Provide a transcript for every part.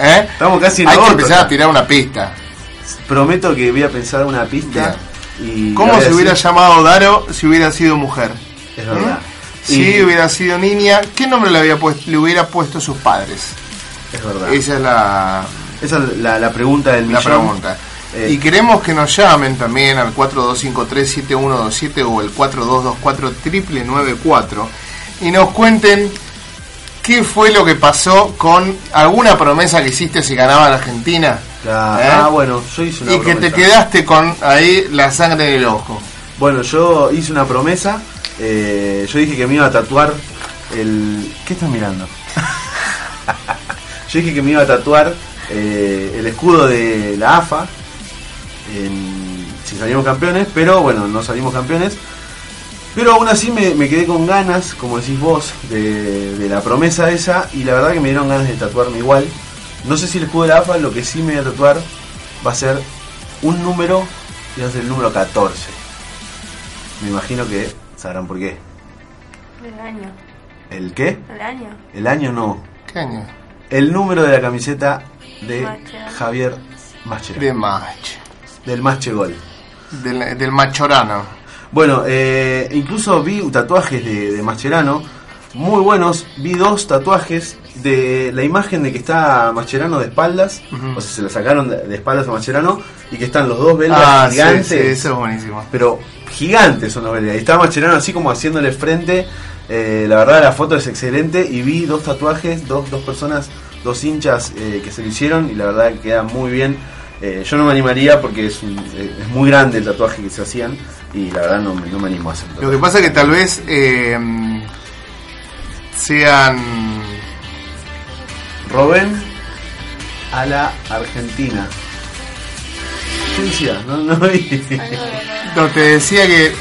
¿Eh? Estamos casi en Hay que empezar ya. a tirar una pista. Prometo que voy a pensar una pista. Y ¿Cómo la se hubiera llamado Daro si hubiera sido mujer? Es verdad. Si Y- hubiera sido niña, ¿qué nombre le, había puesto, le hubiera puesto sus padres? Es verdad. Esa es la, Esa es la, la pregunta del la millón. pregunta. Eh, Y queremos que nos llamen también al 4253-7127 o el 4224-994 y nos cuenten qué fue lo que pasó con alguna promesa que hiciste si ganaba la Argentina la- ¿Eh? Ah, bueno, yo hice una y que te promesa. quedaste con ahí la sangre en el ojo. Bueno, yo hice una promesa. eh, yo dije que me iba a tatuar el. ¿Qué estás mirando? yo dije que me iba a tatuar eh, el escudo de la AFA. en- si salimos campeones, pero bueno, no salimos campeones. Pero aún así me, me quedé con ganas, como decís vos, de, de la promesa esa. Y la verdad que me dieron ganas de tatuarme igual. No sé si el escudo de la AFA, lo que sí me voy a tatuar va a ser un número y va a ser el número 14. Me imagino que sabrán por qué. El año. ¿El qué? El año. El año no. ¿Qué año? El número de la camiseta de. Javier Mascherano. De match. Del Masche Gol. Del, del machorano. Bueno, eh, incluso vi tatuajes de, de Mascherano muy buenos. Vi dos tatuajes de la imagen de que está Mascherano de espaldas. O sea, se la sacaron de, de espaldas a Mascherano y que están los dos belgas Ah, sí, gigantes. sí, eso es buenísimo. pero gigantes son los belgas. Y estaba Mascherano así como haciéndole frente. Eh, la verdad la foto es excelente y vi dos tatuajes, dos, dos personas, dos hinchas eh, que se lo hicieron y la verdad que queda muy bien. Eh, yo no me animaría porque es, un- eh, es muy grande el tatuaje que se hacían y la verdad no, me- no me animo a hacerlo. Lo que pasa es que tal vez eh, sean Robén a la Argentina. ¿Qué decía? No, no No, te decía que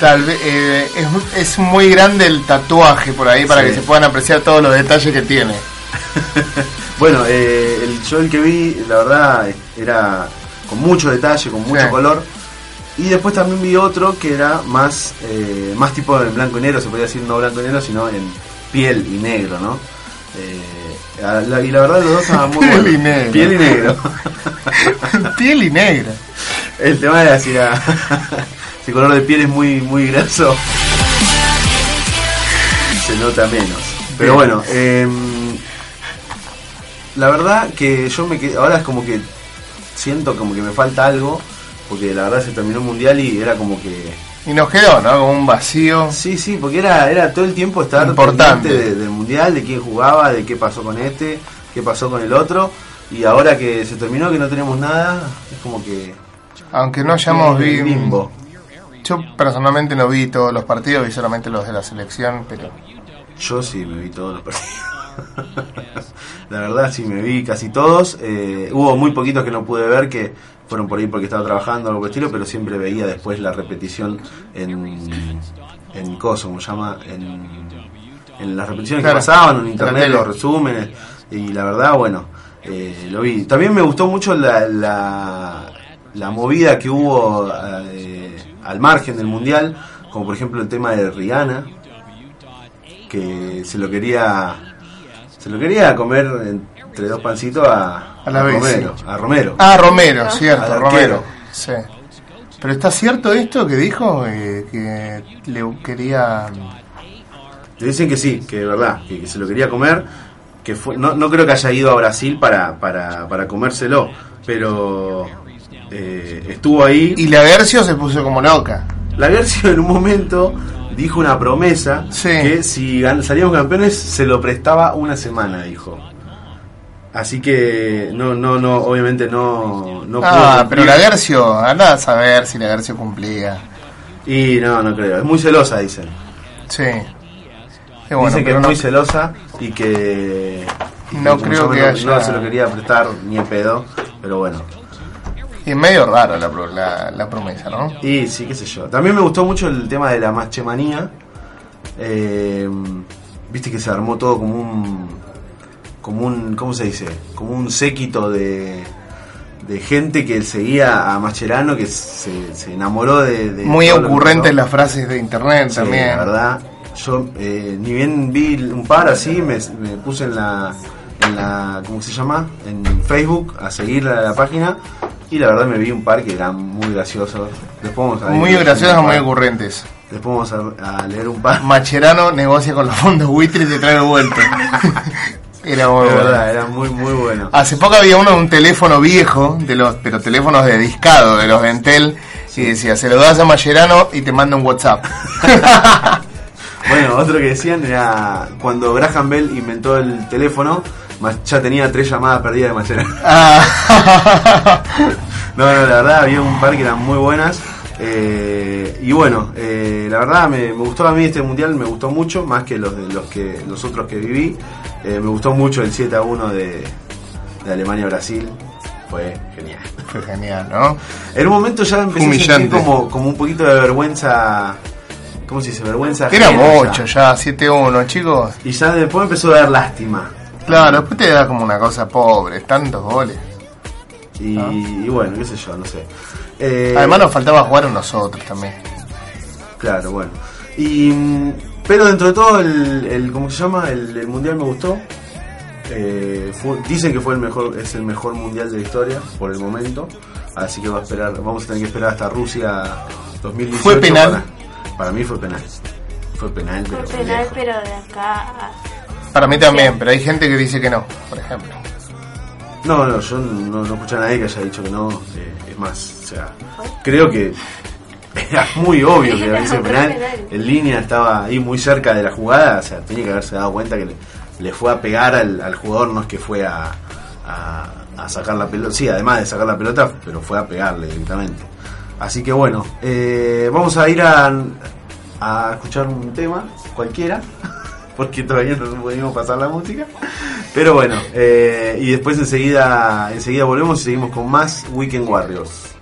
tal vez eh, es, es muy grande el tatuaje por ahí para Sí. que se puedan apreciar todos los detalles que tiene. Bueno, eh, el, yo el que vi, la verdad, era con mucho detalle, con mucho Sí. color. Y después también vi otro que era más, eh, más tipo en blanco y negro, se podría decir no blanco y negro, sino en piel y negro, ¿no? Eh, a- la- y la verdad los dos estaban muy Piel buenos. y negro. Piel y negro. Piel y negra. El tema era si, era, si el color de piel es muy, muy graso, se nota menos. Pero bueno, em, la verdad que yo me quedé, ahora es como que siento como que me falta algo, porque la verdad se terminó el mundial y era como que... Y nos quedó, ¿no? Como un vacío. Sí, sí, porque era, era todo el tiempo estar Importante. de- del mundial, de quién jugaba, de qué pasó con este, qué pasó con el otro. Y ahora que se terminó, que no tenemos nada, es como que... Aunque no hayamos visto. limbo. Yo personalmente no vi todos los partidos, vi solamente los de la selección, pero Yo sí me vi todos los partidos. la verdad sí me vi casi todos. Eh, hubo muy poquitos que no pude ver que fueron por ahí porque estaba trabajando o algo por el estilo, pero siempre veía después la repetición en en coso, como llama, en, en las repeticiones Claro, que pasaban, en internet, los resúmenes y la verdad, bueno, eh, lo vi. También me gustó mucho la, la, la movida que hubo eh, al margen del mundial, como por ejemplo el tema de Rihanna, que se lo quería se lo quería comer entre dos pancitos a, A la vez, Romero, sí. a Romero. Ah, Romero, cierto, Al Romero. Sí. Pero está cierto esto que dijo eh, que le quería Le dicen que sí, que de verdad, que, que se lo quería comer, que fue, no, no creo que haya ido a Brasil para, para, para comérselo, pero eh, estuvo ahí. y la Gercio se puso como loca. La Gercio en un momento dijo una promesa Sí. que si salíamos campeones se lo prestaba una semana, dijo. Así que no, no, no, obviamente no, no ah, pero la Gercio, anda a saber si la Gercio cumplía. Y no, no creo. Es muy celosa, dicen. Sí. Qué bueno, dicen que es no- muy celosa y que. y No creo que no, haya- no se lo quería prestar ni en pedo, pero bueno. Es medio raro la, la, la promesa, ¿no? Y sí, qué sé yo. También me gustó mucho el tema de la machemanía. Eh, Viste que se armó todo como un. como un. ¿cómo se dice? Como un séquito de. de gente que seguía a Mascherano, que se, se enamoró de. de Muy ocurrentes las frases de internet Sí, también. La verdad, yo eh, ni bien vi un par así, me, me puse en la, en en la, ¿cómo se llama? En Facebook a seguir la, la página y la verdad me vi un par que eran muy graciosos. Después vamos a Muy graciosos, muy ocurrentes. Después vamos a, a leer un par. Macherano negocia con los fondos buitre y te trae vuelta. Era muy bueno. verdad, era muy muy bueno. Hace poco había uno de un teléfono viejo, de los, pero teléfonos de discado, de los Entel, y decía, se lo das a Mascherano y te manda un WhatsApp. Bueno, otro que decían era cuando Graham Bell inventó el teléfono, ya tenía tres llamadas perdidas de Mascherano. Ah. No, no, la verdad había un par que eran muy buenas. eh, y bueno, eh, la verdad me, me gustó a mí este mundial, me gustó mucho, más que los de los que los otros que viví. Eh, me gustó mucho el 7 a 1 de, de Alemania a Brasil. Fue genial. Fue genial, ¿no? En un momento ya empecé a sentir Humillante. como, como un poquito de vergüenza. ¿Cómo se dice? Vergüenza. Era ajena mucho ya, 7-1, chicos. Y ya después empezó a dar lástima. Claro, después te da como una cosa pobre, tantos goles. Y, y bueno, qué sé yo, no sé. Eh, Además nos faltaba jugar a nosotros también. Claro, bueno. Y, mm, pero dentro de todo, el, el ¿cómo se llama? El, el mundial me gustó. Eh, fue- dicen que fue el mejor, es el mejor mundial de la historia por el momento. Así que va a esperar, vamos a tener que esperar hasta Rusia 2018. ¿Fue penal? Para, para mí fue penal. Fue penal, Fue pero penal, lejos. pero de acá a... Para mí también, pero hay gente que dice que no, por ejemplo. No, no, yo no, no escuché a nadie que haya dicho que no. eh, es más, o sea, creo que era muy obvio que Fue penal. penal. En línea estaba ahí muy cerca de la jugada, o sea, tenía que haberse dado cuenta que le, le fue a pegar al, al jugador, no es que fue a, a, a sacar la pelota. Sí, además de sacar la pelota, pero fue a pegarle directamente. Así que bueno, eh, vamos a ir a, a escuchar un tema cualquiera. Porque todavía no pudimos pasar la música. Pero bueno, eh, y después enseguida, enseguida volvemos y seguimos con más Weekend Warriors.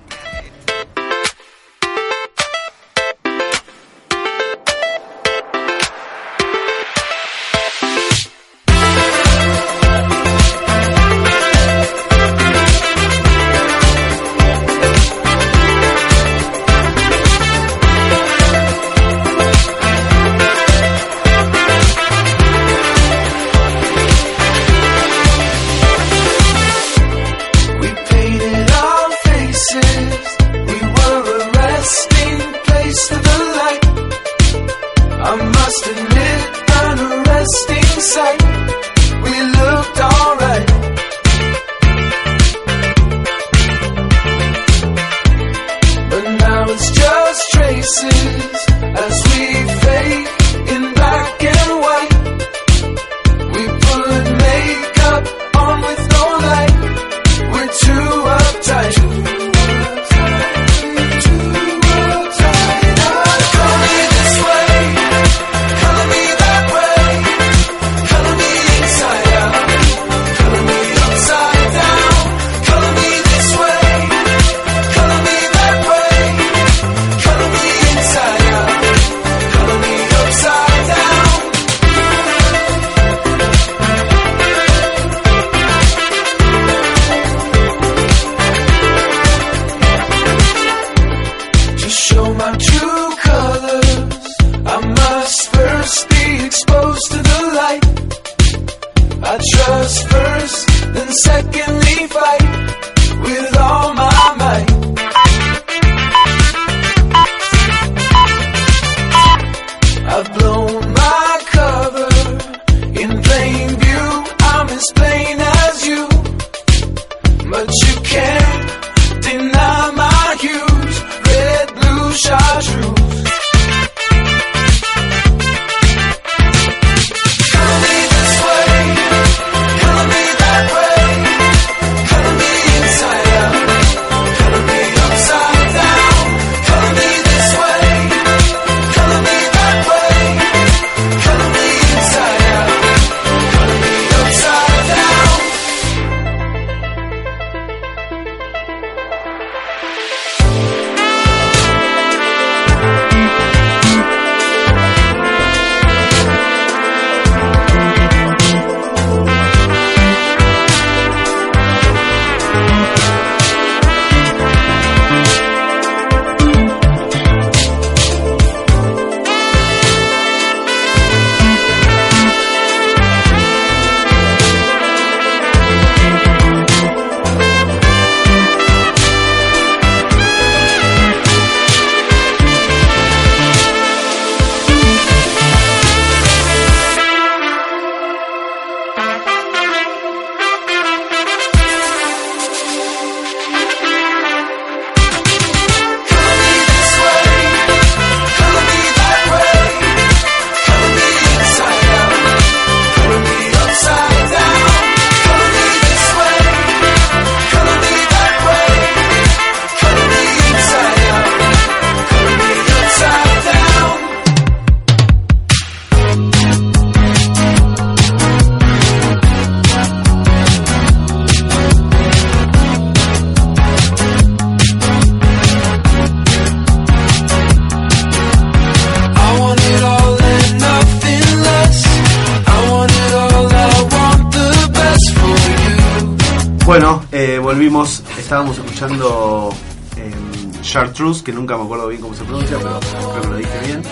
Que nunca me acuerdo bien cómo se pronuncia, pero creo que lo dije bien.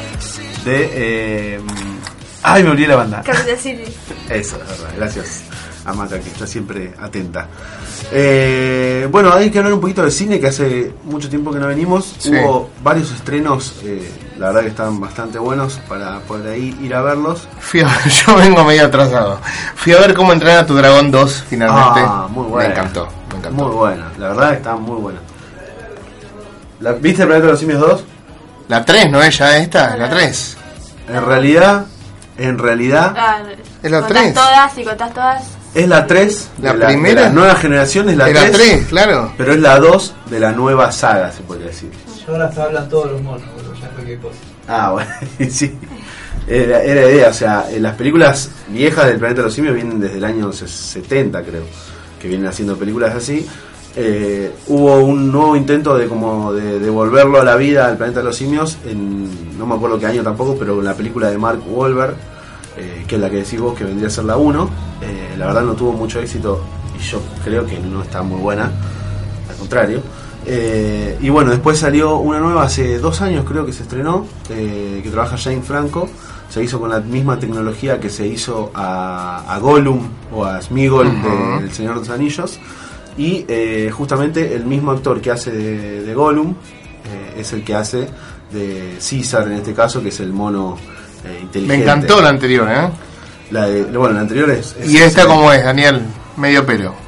De. eh, ay, me olvidé la banda. Kansas City. Eso, es verdad. Gracias a Maca, que está siempre atenta. Eh, bueno, hay que hablar un poquito de cine, que hace mucho tiempo que no venimos. Sí. Hubo varios estrenos, eh, la verdad que estaban bastante buenos para poder ahí ir a verlos. Fui a- yo vengo medio atrasado. Fui a ver cómo entrenar a tu dragón 2 finalmente. Ah, muy buena. Me encantó, me encantó. Muy buena, la verdad que está muy buena. La- ¿Viste el planeta de los simios 2? La 3, ¿no es ya esta? La 3. En realidad, en realidad Ah, Es la contás tres. todas y contás todas. es la 3. La de primera. de la nueva generación es la Era 3, 3, claro. pero es la 2 de la nueva saga, se podría decir. Yo ahora hasta hablan todos los monos, boludo, ya cualquier cosa. Ah, bueno, sí. Era, era idea, o sea, eh, las películas viejas del Planeta de los Simios vienen desde el año se- 70, creo, que vienen haciendo películas así. Eh, hubo un nuevo intento de como de devolverlo a la vida al Planeta de los Simios, en, no me acuerdo qué año tampoco, pero en la película de Mark Wahlberg, eh, que es la que decís vos que vendría a ser la 1, eh, la verdad no tuvo mucho éxito y yo creo que no está muy buena, al contrario. Y bueno, después salió una nueva hace dos años, creo que se estrenó, que trabaja Jane Franco. Se hizo con la misma tecnología que se hizo a, a Gollum o a Smigol Ujú. de Señor de los Anillos. Y eh, justamente el mismo actor que hace de, de Gollum eh, es el que hace de Caesar en este caso, que es el mono eh, Me inteligente. encantó la anterior, ¿eh? La de- bueno, la anterior es. es- Y esta es- como es, Daniel, medio pelo.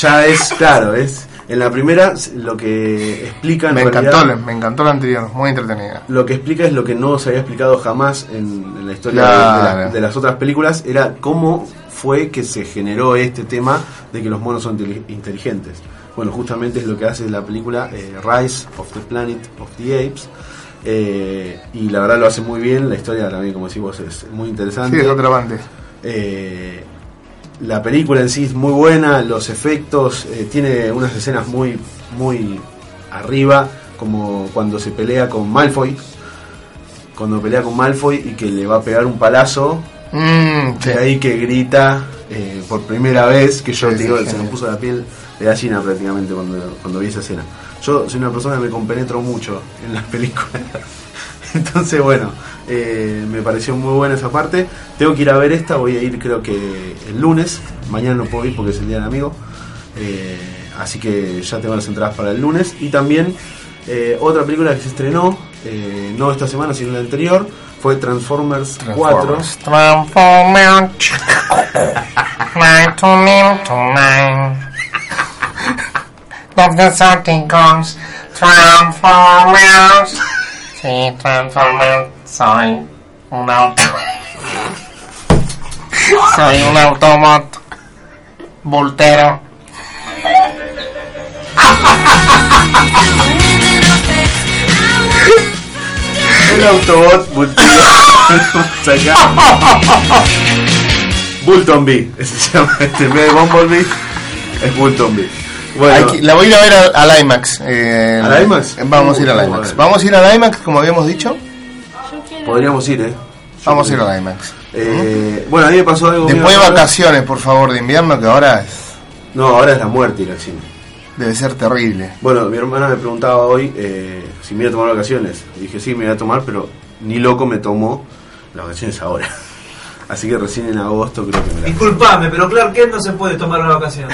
Ya es, claro, es. En la primera lo que explica en Me realidad- encantó, me encantó la anterior, muy entretenida. lo que explica es lo que no se había explicado jamás en, en la historia Claro. de, de la- de las otras películas, era cómo fue que se generó este tema de que los monos son inteli- inteligentes. Bueno, justamente es lo que hace la película eh, Rise of the Planet of the Apes. eh, y la verdad lo hace muy bien, la historia también, como decís vos, es muy interesante. Sí, es otra banda. Eh, la película en sí es muy buena, los efectos, tiene unas escenas muy, muy arriba, como cuando se pelea con Malfoy, cuando pelea con Malfoy y que le va a pegar un palazo, Mm, sí. ahí que grita eh, por primera vez, que yo Sí, digo, sí, se me puso la piel de gallina prácticamente cuando, cuando vi esa escena. Yo soy una persona que me compenetro mucho en las películas. Entonces, bueno, eh, me pareció muy buena esa parte. Tengo que ir a ver esta, voy a ir creo que el lunes. Mañana no puedo ir porque es el día del amigo. Eh, así que ya tengo las entradas para el lunes. Y también otra película que se estrenó, eh, no esta semana, sino la anterior, fue Transformers, 4. Transformers. Transformers. Nine to to Decepticons. Transformers. Sí, Transformers. Soy un auto. Soy un Autobot. Voltero. El Autobot Bultilo. Saca. Bulton B. Ese se llama este. En vez de Bumblebee, es Bulton B. Bueno, la voy a ir a ver al, IMAX. eh, ¿Al IMAX? Vamos a ir al IMAX. Vamos a ir al IMAX, como habíamos dicho. Podríamos ir, ¿eh? Vamos a ir al IMAX. Eh, bueno, a mí me pasó algo. Después de vacaciones, por favor, de invierno, que ahora es- No, ahora es la muerte ir al cine. Debe ser terrible. Bueno, mi hermana me preguntaba hoy eh, si me iba a tomar vacaciones. Y dije, sí, me iba a tomar, pero ni loco me tomó las vacaciones ahora. Así que recién en agosto creo que me la. Disculpame, pero Clark Kent no se puede tomar una vacación.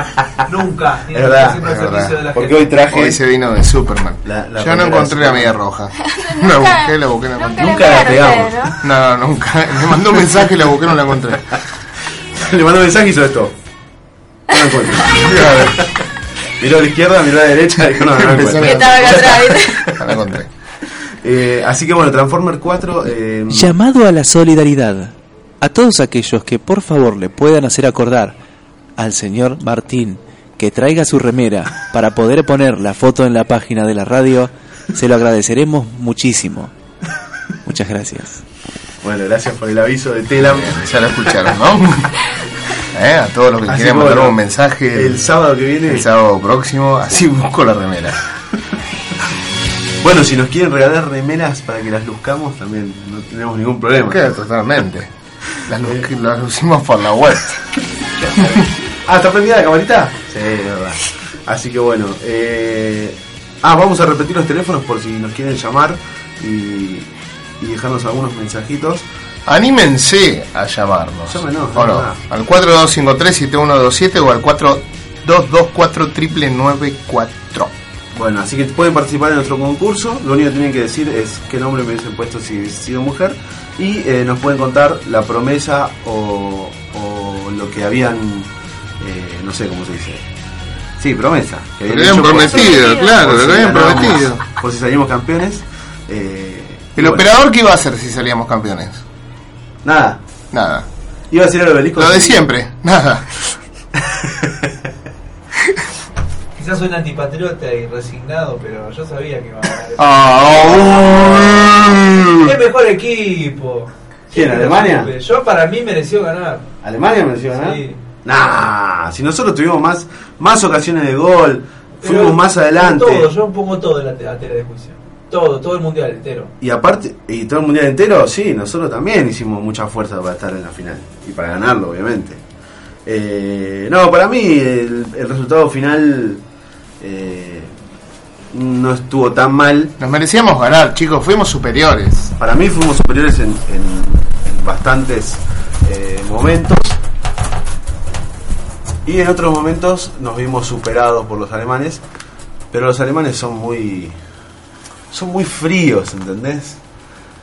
Nunca. Tiene Es verdad, estar siempre al es servicio verdad. de la Porque gente. hoy traje. Hoy se vino de Superman. La- la Yo no encontré la media roja. La busqué, la busqué, la encontré. Nunca la pegamos. ¿no? No, nunca. Me mandó un mensaje y la busqué, no la encontré. Le mandó un mensaje y hizo esto. No lo encuentro. Miró a la izquierda, miró a la derecha y dijo, no, no lo. Que estaba acá atrás, ¿viste? No la encontré. Eh, así que bueno, Transformer 4. eh, Llamado a la solidaridad. A todos aquellos que por favor le puedan hacer acordar al señor Martín que traiga su remera para poder poner la foto en la página de la radio, se lo agradeceremos muchísimo. Muchas gracias. Bueno, gracias por el aviso de Telam. Ya la escucharon, ¿no? Eh, A todos los que Así quieran mandar bueno, un mensaje El sábado que viene. el sábado próximo, así busco la remera. Bueno, si nos quieren regalar remeras para que las luzcamos, también no tenemos ningún problema. Queda totalmente. Las lucimos por la web. Ah, ¿está prendida la camarita? Sí, es verdad. Así que bueno. Eh... Ah, vamos a repetir los teléfonos por si nos quieren llamar y, y dejarnos algunos mensajitos. Anímense a llamarnos. Llámenos, ¿O no? Al 4253-7127 o al 4224-994. Bueno, así que pueden participar en nuestro concurso. Lo único que tienen que decir es qué nombre me hubiesen puesto si hubiese sido mujer. Y eh, nos pueden contar la promesa o, o lo que habían. eh, no sé cómo se dice. Sí, promesa. Que Lo habían prometido, claro, lo habían prometido. Por si salimos campeones. Eh, ¿El bueno, operador qué iba a hacer si salíamos campeones? Nada. Nada. Iba a decir el obelisco. Lo de siempre, nada. Quizás soy un antipatriota y resignado, pero yo sabía que iba a ganar. Ah, Es mejor equipo. ¿Quién, Alemania? Yo para mí mereció ganar. ¿Alemania me decía ganar? Sí. Nah, si nosotros tuvimos más, más ocasiones de gol, Pero fuimos más adelante. Todo, yo pongo todo en la, la tela de juicio. Todo, todo el mundial entero. Y aparte, y todo el mundial entero, sí, nosotros también hicimos mucha fuerza para estar en la final. Y para ganarlo, obviamente. Eh, no, para mí el, el resultado final eh, no estuvo tan mal. Nos merecíamos ganar, chicos, fuimos superiores. Para mí fuimos superiores en, en- en bastantes eh, momentos. Y en otros momentos nos vimos superados por los alemanes. Pero los alemanes son muy. Son muy fríos, ¿entendés?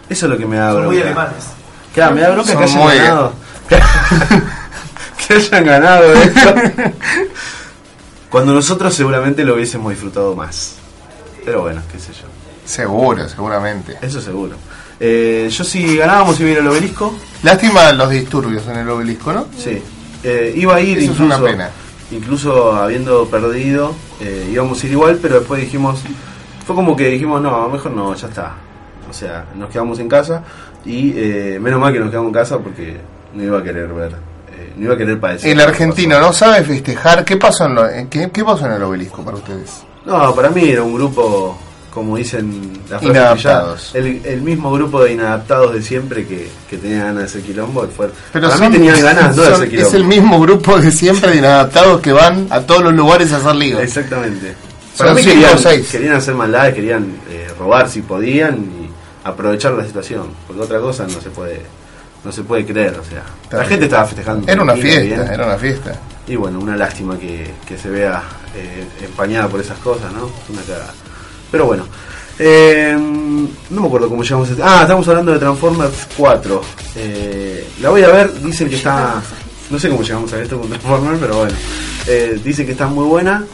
Eso es lo que me da Son muy alemanes. Claro, me da bronca Son que hayan muy- ganado. que hayan ganado esto. Cuando nosotros seguramente lo hubiésemos disfrutado más. Pero bueno, qué sé yo. Seguro, seguramente. Eso seguro. Eh, yo si ganábamos iba a ir al obelisco. Lástima los disturbios en el obelisco, ¿no? Sí. Eh, iba a ir Eso es incluso, una pena. incluso habiendo perdido, eh, íbamos a ir igual, pero después dijimos, fue como que dijimos, no, mejor no, ya está. O sea, nos quedamos en casa y eh, menos mal que nos quedamos en casa porque no iba a querer ver, eh, no iba a querer padecer. El argentino no sabe festejar. ¿Qué pasó en, lo- en- qué, qué pasó en el obelisco para ustedes? No, para mí era un grupo, como dicen las Inadaptados. el, el mismo grupo de inadaptados de siempre que, que tenía ganas de hacer quilombo. Fue, Pero para son- mí tenían ganas no de hacer quilombo. es el mismo grupo de siempre de inadaptados que van a todos los lugares a hacer líos. Exactamente. Para mí querían, querían hacer maldades, querían eh, robar si podían y aprovechar la situación, porque otra cosa no se puede no se puede creer, o sea, la gente estaba festejando. Era una fiesta, bien. era una fiesta. Y bueno, una lástima que, que se vea eh, empañada por esas cosas, ¿no? Una cagada. Pero bueno, eh, no me acuerdo cómo llamamos este. Ah, estamos hablando de Transformers 4. Eh, la voy a ver, dicen que está. No sé cómo llegamos a esto con Transformers, pero bueno. Eh, dicen que está muy buena.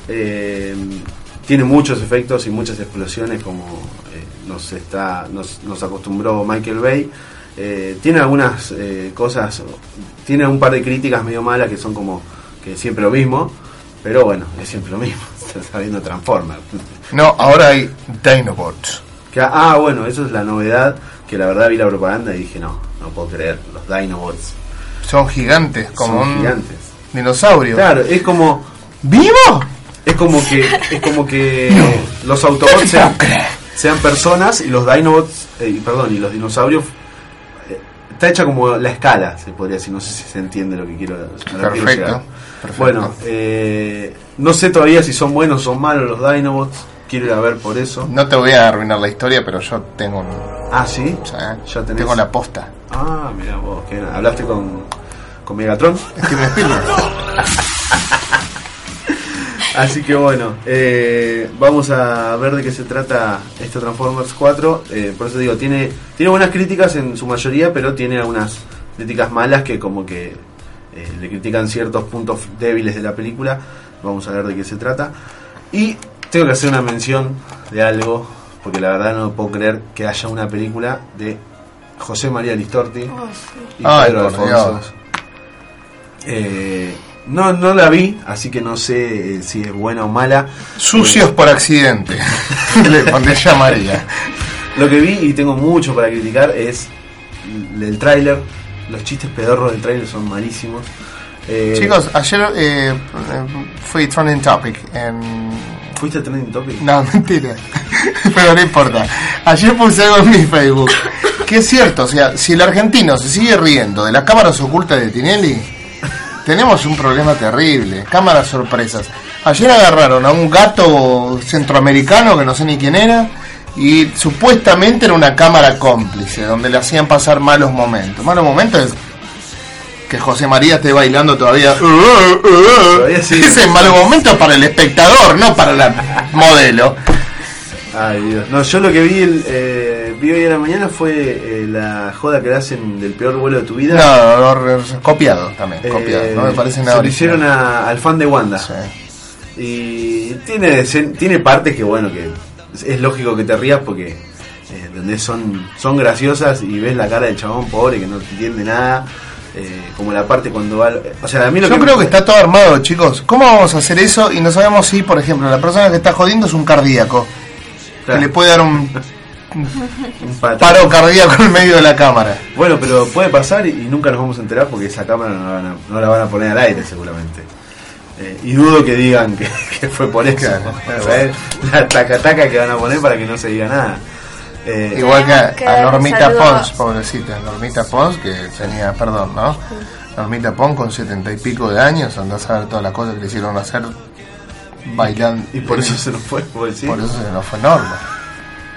Tiene muchos efectos y muchas explosiones como eh, nos está nos, nos acostumbró Michael Bay. Eh, tiene algunas eh, cosas, tiene un par de críticas medio malas que son como que siempre lo mismo, pero bueno, es siempre lo mismo. Está viendo Transformers. No, ahora hay Dinobots. Que, ah, bueno, eso es la novedad, que la verdad vi la propaganda y dije, no, no puedo creer, los Dinobots Son gigantes, como son un gigantes. dinosaurio. Claro, es como ¿Vivo? Es como que es como que los Autobots sean, sean personas y los Dinobots, eh, perdón, y los dinosaurios eh, está hecha como la escala, se podría decir, no sé si se entiende lo que quiero, Perfecto, perfecto. Bueno, eh, no sé todavía si son buenos o son malos los Dinobots, quiero ir a ver por eso. No te voy a arruinar la historia, pero yo tengo un- Ah, sí. o sea, Ya tenés. tengo la posta. Ah, mira vos, que hablaste con, con Megatron. Steven Spielberg. Así que bueno, eh, vamos a ver de qué se trata este Transformers 4. Eh, por eso digo, tiene, tiene buenas críticas en su mayoría, pero tiene algunas críticas malas que como que eh, le critican ciertos puntos débiles de la película. Vamos a ver de qué se trata. Y tengo que hacer una mención de algo, porque la verdad no puedo creer que haya una película de José María Listorti y Ay, Pedro por Alfonso. Eh, no, no la vi, así que no sé eh, si es buena o mala. Sucios por accidente. Le pondría María. Lo que vi y tengo mucho para criticar es el tráiler. Los chistes pedorros del tráiler son malísimos. Eh, Chicos, ayer eh, eh, fui trending topic en... ¿fuiste Trending Topic? No, mentira. Pero no importa. Ayer puse algo en mi Facebook. Que es cierto, o sea, si el argentino se sigue riendo de las cámaras ocultas de Tinelli, tenemos un problema terrible. Cámaras sorpresas. Ayer agarraron a un gato centroamericano que no sé ni quién era y supuestamente era una cámara cómplice donde le hacían pasar malos momentos. Malos momentos es que José María esté bailando todavía. Todavía. Ese es malos momentos para el espectador, no para la modelo. Ay, Dios. No, yo lo que vi, el, eh, vi hoy en la mañana fue eh, la joda que le hacen del peor vuelo de tu vida. No, no, no, copiado también, Eh, copiado. No me parece nada Se lo hicieron a- al fan de Wanda. Sí. Y tiene, tiene partes que, bueno, que es, lógico que te rías porque eh, donde son, son graciosas y ves la cara del chabón pobre que no entiende nada. eh, como la parte cuando va. O sea, a mí lo Yo que creo me- que está todo armado, chicos. ¿Cómo vamos a hacer eso? Y no sabemos si, por ejemplo, la persona que está jodiendo es un cardíaco. Claro. Que le puede dar un paro cardíaco en medio de la cámara. Bueno, pero puede pasar y, nunca nos vamos a enterar porque esa cámara no la van a, no la van a poner al aire seguramente. Eh, y dudo que digan que, que fue por eso. Claro. La taca-taca que van a poner para que no se diga nada. Eh, Igual que a, que Normita saludo. Pons, pobrecita. Normita Pons, que tenía, perdón, ¿no? Normita Pons con setenta y pico de años, andás a ver todas las cosas que le hicieron hacer bailando. y por eso se nos fue, por decir. Por eso se nos fue Norma.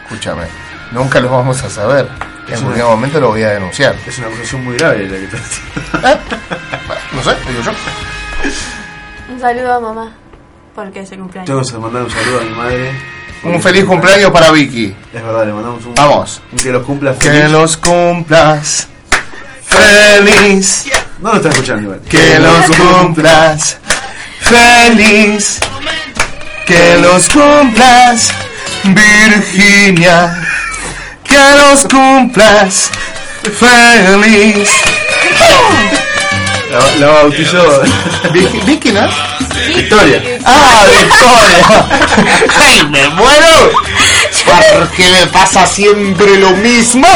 Escúchame, nunca lo vamos a saber. En cualquier una- momento lo voy a denunciar. Es una acusación muy grave la que te ¿Eh? Bueno, no sé, digo yo. Un saludo a mamá. Porque es el cumpleaños. Tengo que mandar un saludo a mi madre. Un feliz cumpleaños para Vicky. Es verdad, le mandamos un. Vamos. que los cumpla Que feliz. los cumplas feliz. No lo está escuchando igual. Que los cumplas feliz. Que los cumplas Virginia. Que los cumplas feliz. La, la bautizó Vicky, ¿no? Victoria. ¡Ah, Victoria! ¡Ay, me muero! ¿Por qué me pasa siempre lo mismo?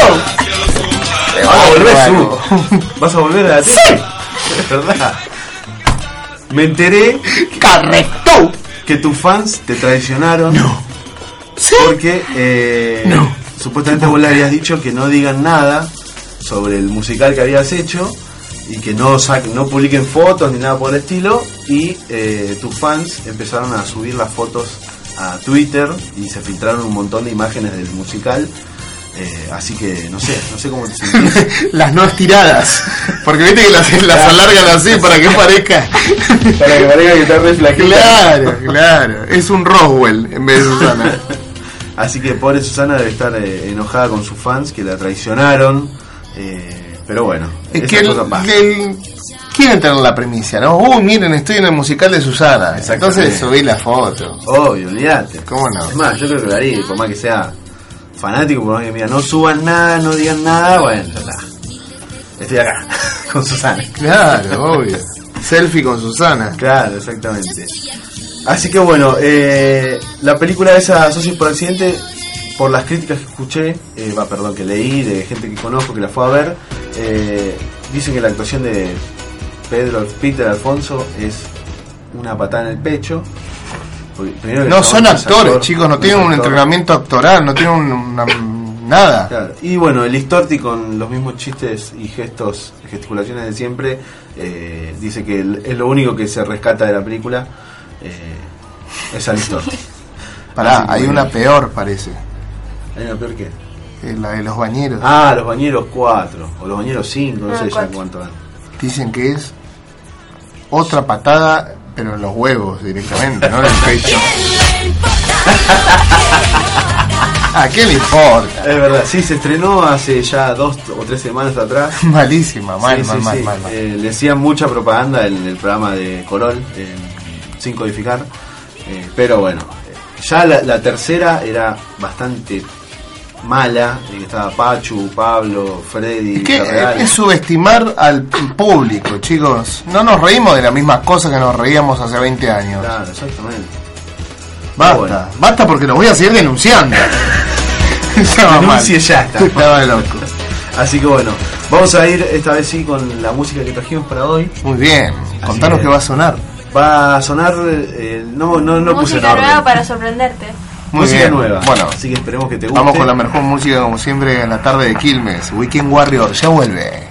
Vas a volver, Bueno. Su. Vas a volver a la tele. Es verdad. Me enteré ¡Correcto! que tus fans te traicionaron. ¿Sí? Porque eh, No. Supuestamente vos le habías dicho que no digan nada sobre el musical que habías hecho y que no saquen, no publiquen fotos ni nada por el estilo y eh, tus fans empezaron a subir las fotos a Twitter y se filtraron un montón de imágenes del musical eh, así que no sé no sé cómo te sentís Las no estiradas. Porque viste que las, las alargan así para que parezca. para que parezca que está. Claro, claro. Es un Roswell en vez de Susana. así que pobre Susana debe estar eh, enojada con sus fans que la traicionaron eh, pero bueno Es que el, el- quieren tener la primicia, ¿no? Uy, miren, estoy en el musical de Susana. Exactamente. Entonces subí la foto. Obvio, olvídate. ¿Cómo no? Es más, yo creo que lo haría, por más que sea fanático, por más que me diga, no suban nada, no digan nada, bueno, está. Estoy acá, con Susana. Claro, obvio. Selfie con Susana. Claro, exactamente. Así que bueno, eh, la película esa, Socios por Accidente, por las críticas que escuché, eh, va, perdón, que leí de gente que conozco que la fue a ver, eh, dicen que la actuación de Pedro Peter Alfonso es una patada en el pecho. No son actores, actor, chicos, no tienen un actor. entrenamiento actoral, no tienen un- una- nada. Claro, Y bueno, el Istorti con los mismos chistes y gestos, gesticulaciones de siempre, eh, dice que es lo único que se rescata de la película, eh, es al Istorti. Pará, hay una peor, parece. ¿Hay una peor que? eh, La de los bañeros. Ah, los bañeros 4, o los bañeros 5, no Ah, sé ya cuatro. cuánto van. Dicen que es otra patada, pero en los huevos directamente, no en el pecho. ¿A qué le importa? Es verdad, sí, se estrenó hace ya dos o tres semanas atrás. Malísima, mal, Sí, mal, sí, mal, sí. mal, mal. Eh, le hacían mucha propaganda en el programa de Corol, en Sin Codificar. Eh, pero bueno, eh, ya la, la tercera era bastante mala. eh, estaba Pachu, Pablo, Freddy. Es que es subestimar al público, chicos. No nos reímos de las mismas cosas que nos reíamos hace 20 años. Claro, exactamente. Basta, Bueno. basta porque lo voy a seguir denunciando. Mal. Denuncie ya está. Estaba loco. Así que bueno, vamos a ir esta vez sí con la música que trajimos para hoy. Muy bien. Contanos que- qué va a sonar. Va a sonar, eh, no, no, no puse Música orden. nueva para sorprenderte. Muy música bien. nueva. Bueno, así que esperemos que te guste. vamos con la mejor música como siempre en la tarde de Quilmes. Weekend Warrior ya vuelve.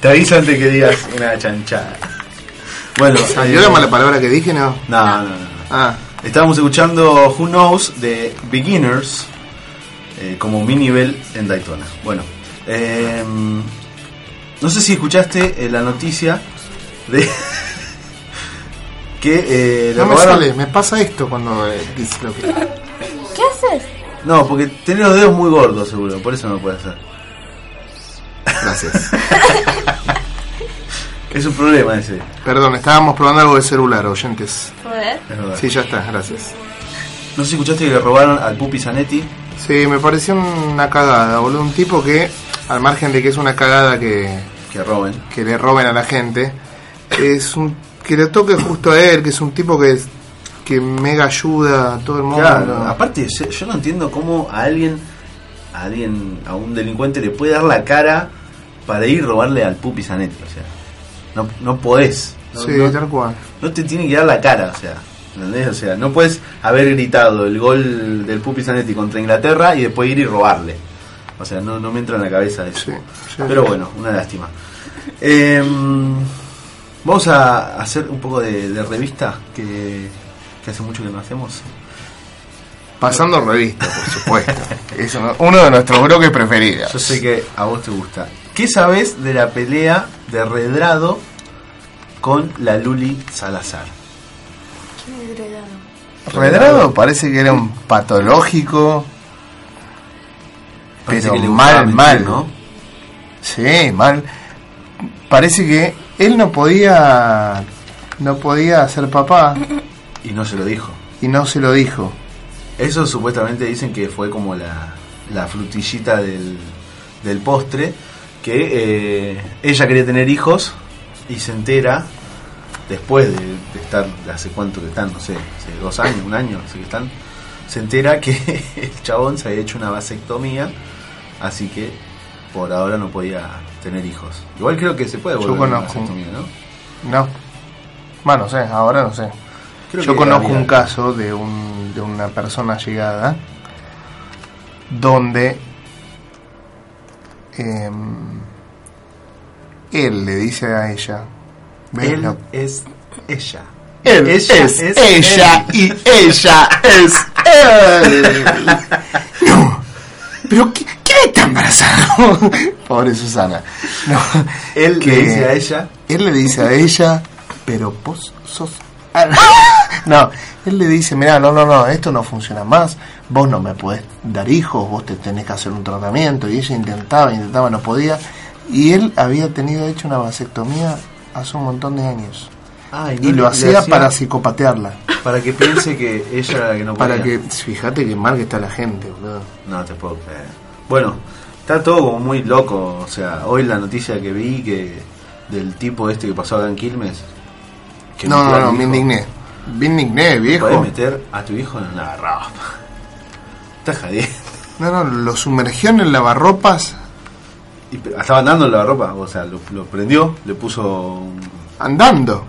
Te aviso antes que digas una chanchada. Bueno, ¿Salió eh, la mala palabra que dije, no? No, no, no. Ah, Estábamos escuchando Who Knows de Beginners eh, como mi nivel en Daytona. Bueno, eh, no sé si escuchaste eh, la noticia de que eh, no me robaron- sale, me pasa esto cuando eh, dice lo que... ¿Qué haces? No, porque tenés los dedos muy gordos seguro, por eso no lo puede hacer. Gracias. Es un problema ese. Perdón, estábamos probando algo de celular, oyentes. Verdad. Sí, ya está, gracias. No sé si escuchaste que le robaron al Pupi Zanetti. Sí, me pareció una cagada, boludo. Un tipo que, al margen de que es una cagada que, Que roben. que le roben a la gente, es un que le toque justo a él, que es un tipo que es- que mega ayuda a todo el mundo. Claro, aparte yo yo no entiendo cómo a alguien, a alguien, a un delincuente le puede dar la cara para ir a robarle al Pupi Zanetti, o sea, no, no podés, no, sí, no- tal cual. no te tiene que dar la cara, o sea, ¿entendés? O sea, no puedes haber gritado el gol del Pupi Zanetti contra Inglaterra y después ir y robarle. O sea, no, no me entra en la cabeza eso. Sí, sí. Pero bueno, una lástima. Eh, vamos a hacer un poco de, de revista que, que hace mucho que no hacemos. Pasando revista, por supuesto. es uno, uno de nuestros bloques preferidos. Yo sé que a vos te gusta. ¿Qué sabes de la pelea de Redrado con la Luli Salazar? ¿Quién es Gredano? Redrado parece que era un patológico, Parece pero que le gustaba mal, mentir, mal. ¿no? Sí, mal. Parece que él no podía, no podía ser papá Y no se lo dijo. y no se lo dijo. Eso supuestamente dicen que fue como la, la frutillita del, del postre, que eh, ella quería tener hijos y se entera, después de, de estar, hace cuánto que están, no sé, hace dos años, un año, sé que están, se entera que el chabón se había hecho una vasectomía, así que por ahora no podía tener hijos. Igual creo que se puede Yo volver una conozco. vasectomía, ¿no? No. Bueno, no sé, ahora no sé. Creo Yo conozco había- un caso de, un, de una persona llegada donde em, él le dice a ella, ¿ves Él lo- es ella. Él Ella es, es ella él. y ella es él. No, pero ¿qui- ¿quién está embarazado? Pobre Susana. No, Él le dice a ella, Él le dice a ella, pero vos sos... No, él le dice, mira, no, no, no, esto no funciona más, vos no me podés dar hijos, vos te tenés que hacer un tratamiento, y ella intentaba, intentaba, no podía, y él había tenido hecho una vasectomía hace un montón de años. No Y lo hacía para psicopatearla. para que piense que ella era la que no podía. Para que, fíjate que mal que está la gente, boludo. No te puedo creer. Bueno, está todo como muy loco. O sea, hoy la noticia que vi que del tipo este que pasó acá en Quilmes. Que No, no, no, me indigné. Me indigné, viejo. Podés meter a tu hijo en una ropa. Estás jodiendo. No, no, lo sumergió en el lavarropas Y estaba andando en la ropa, o sea, lo, lo prendió, le puso andando.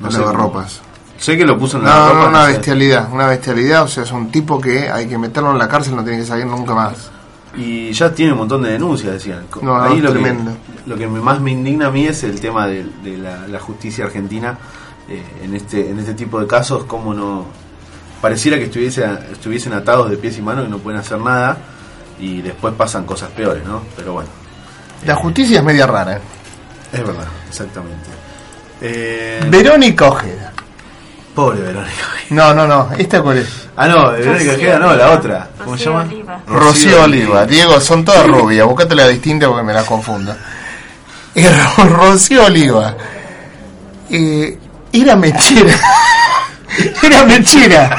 No No sé lavarropas. Sé que lo puso en No, la no, ropa. una bestialidad, una bestialidad, o sea, es un tipo que hay que meterlo en la cárcel, no tiene que salir nunca más. Y ya tiene un montón de denuncias, decían. No, Ahí lo que, tremendo. lo que más me indigna a mí es el tema de, de la, la justicia argentina eh, en este en este tipo de casos, como no pareciera que estuviese, estuviesen atados de pies y manos que no pueden hacer nada y después pasan cosas peores, ¿no? Pero bueno, La justicia es media rara. es verdad, exactamente. Eh, Verónica Ojeda. pobre Verónica. No, no, no. ¿Esta cuál es? Ah, no, Verónica Rocío Ojeda no, la otra. ¿Cómo se llama? Oliva. Rocío Oliva. Diego, son todas rubias. Buscate la distinta porque me las confundo. Eh, Ro- Rocío Oliva. Eh, era mechera. Era mechera.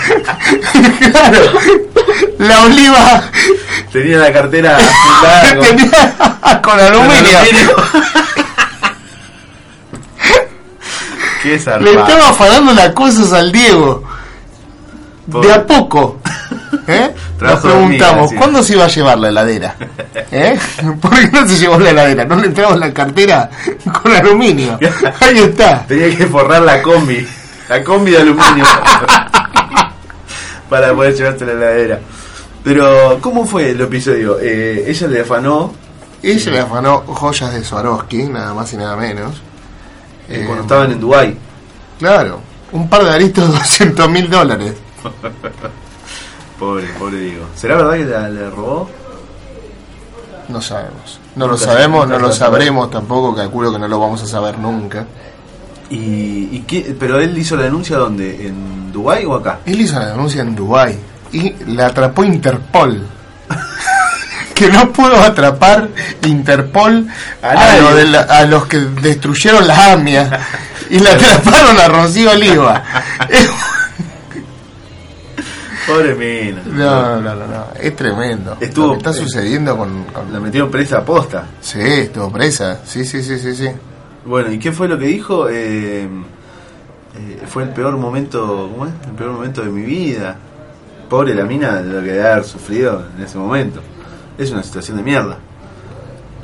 claro. La oliva Tenía la cartera con- tenía con aluminio. Qué Le estaba afanando las cosas al Diego. De a poco. ¿Eh? Nos de preguntamos. ¿cuándo se iba a llevar la heladera? ¿Eh? ¿Por qué no se llevó la heladera? ¿No le entramos la cartera con aluminio? Ahí está. Tenía que forrar la combi. La combi de aluminio. para poder llevarte la heladera. Pero, ¿cómo fue el episodio? Eh, ella le afanó Ella le afanó joyas de Swarovski, nada más y nada menos. eh, Eh, cuando estaban en Dubai Claro, un par de aristos, 200 mil dólares. Pobre, pobre Diego. ¿Será verdad que la- le robó? No sabemos. No lo sabemos, no lo sabremos tampoco, calculo que no lo vamos a saber nunca. ¿Y, y qué? ¿Pero él hizo la denuncia dónde? ¿En Dubai o acá? Él hizo la denuncia en Dubai y la atrapó Interpol. que no pudo atrapar Interpol A a, nadie. lo de la- a los que destruyeron la AMIA y la atraparon a Rocío Oliva. Pobre mina. no, no, no, no, es tremendo. Estuvo- lo que está sucediendo con, con- La metieron presa a posta. Sí, estuvo presa. Sí, sí, sí, sí, sí. Bueno, ¿y qué fue lo que dijo? Eh, eh, fue el peor momento, ¿cómo es? El peor momento de mi vida. Pobre la mina de lo que debe haber sufrido en ese momento. Es una situación de mierda.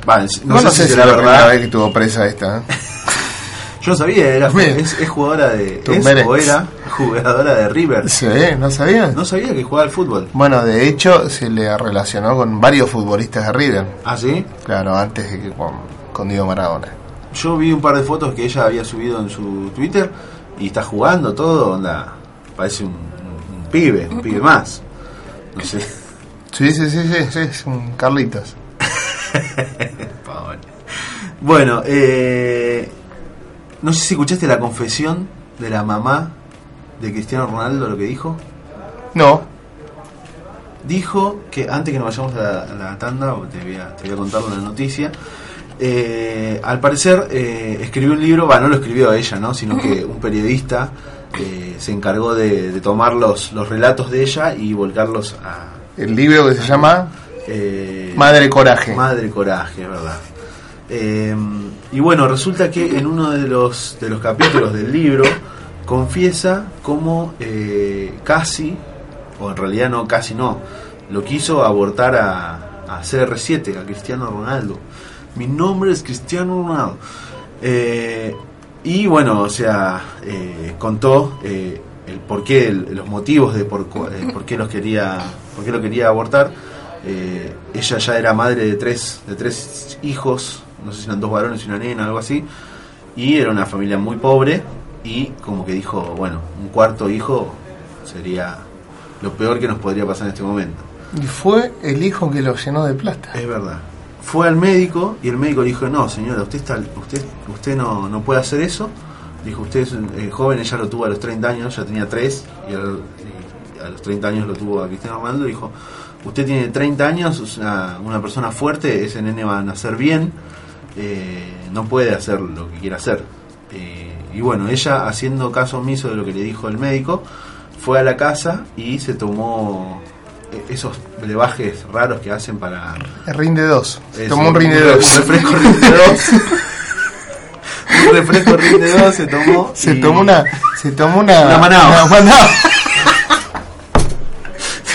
Va, no, No, sé, si es será la primera verdad. vez que estuvo presa esta. ¿eh? Yo sabía, era, es, es jugadora de. Es o era jugadora de River. Sí, ¿no sabías? No sabía que jugaba al fútbol. Bueno, de hecho, se le relacionó con varios futbolistas de River. ¿Ah, sí? Claro, antes de que con, con Diego Maradona. Yo vi un par de fotos que ella había subido en su Twitter y está jugando todo, onda. Parece un, un- un pibe, un pibe más. No sé. Sí, sí, sí, sí, sí, es un Carlitos. Bueno, eh, no sé si escuchaste la confesión de la mamá de Cristiano Ronaldo, lo que dijo. No, Dijo que antes que nos vayamos a la, a la tanda, te voy a, te voy a contar una noticia. eh, al parecer eh, escribió un libro, va, no lo escribió ella, ¿no? sino que un periodista eh, se encargó de, de tomar los, los relatos de ella y volcarlos a... el libro que se llama Madre Coraje. Madre Coraje, verdad. Y bueno, resulta que en uno de los, de los capítulos del libro confiesa cómo eh, casi, o en realidad no, casi no, lo quiso abortar a, a CR7, a Cristiano Ronaldo. Mi nombre es Cristiano Ronaldo. Eh, y bueno, o sea, eh, contó eh, el porqué, el- los motivos de eh, por qué los quería, por qué lo quería abortar. Ella ya era madre de tres, de tres hijos, no sé si eran dos varones y una nena, algo así, y era una familia muy pobre y como que dijo, bueno, un cuarto hijo sería lo peor que nos podría pasar en este momento. Y fue el hijo que lo llenó de plata. Es verdad. Fue al médico y el médico le dijo, no señora, usted está, usted, usted no, no puede hacer eso. Dijo, usted es eh, joven, ella lo tuvo a los 30 años, ya tenía 3 y, al- y a los 30 años lo tuvo a Cristiano Ronaldo. Dijo, usted tiene 30 años, es una, una persona fuerte, ese nene va a nacer bien, eh, no puede hacer lo que quiera hacer. Eh, y bueno, ella haciendo caso omiso de lo que le dijo el médico, fue a la casa y se tomó eh, esos brebajes raros que hacen para El rinde 2. eso, Tomó un rinde un 2. refresco rinde 2 un refresco rinde 2 se tomó Se y- tomó una. Se tomó una. Una Manao. una Manao.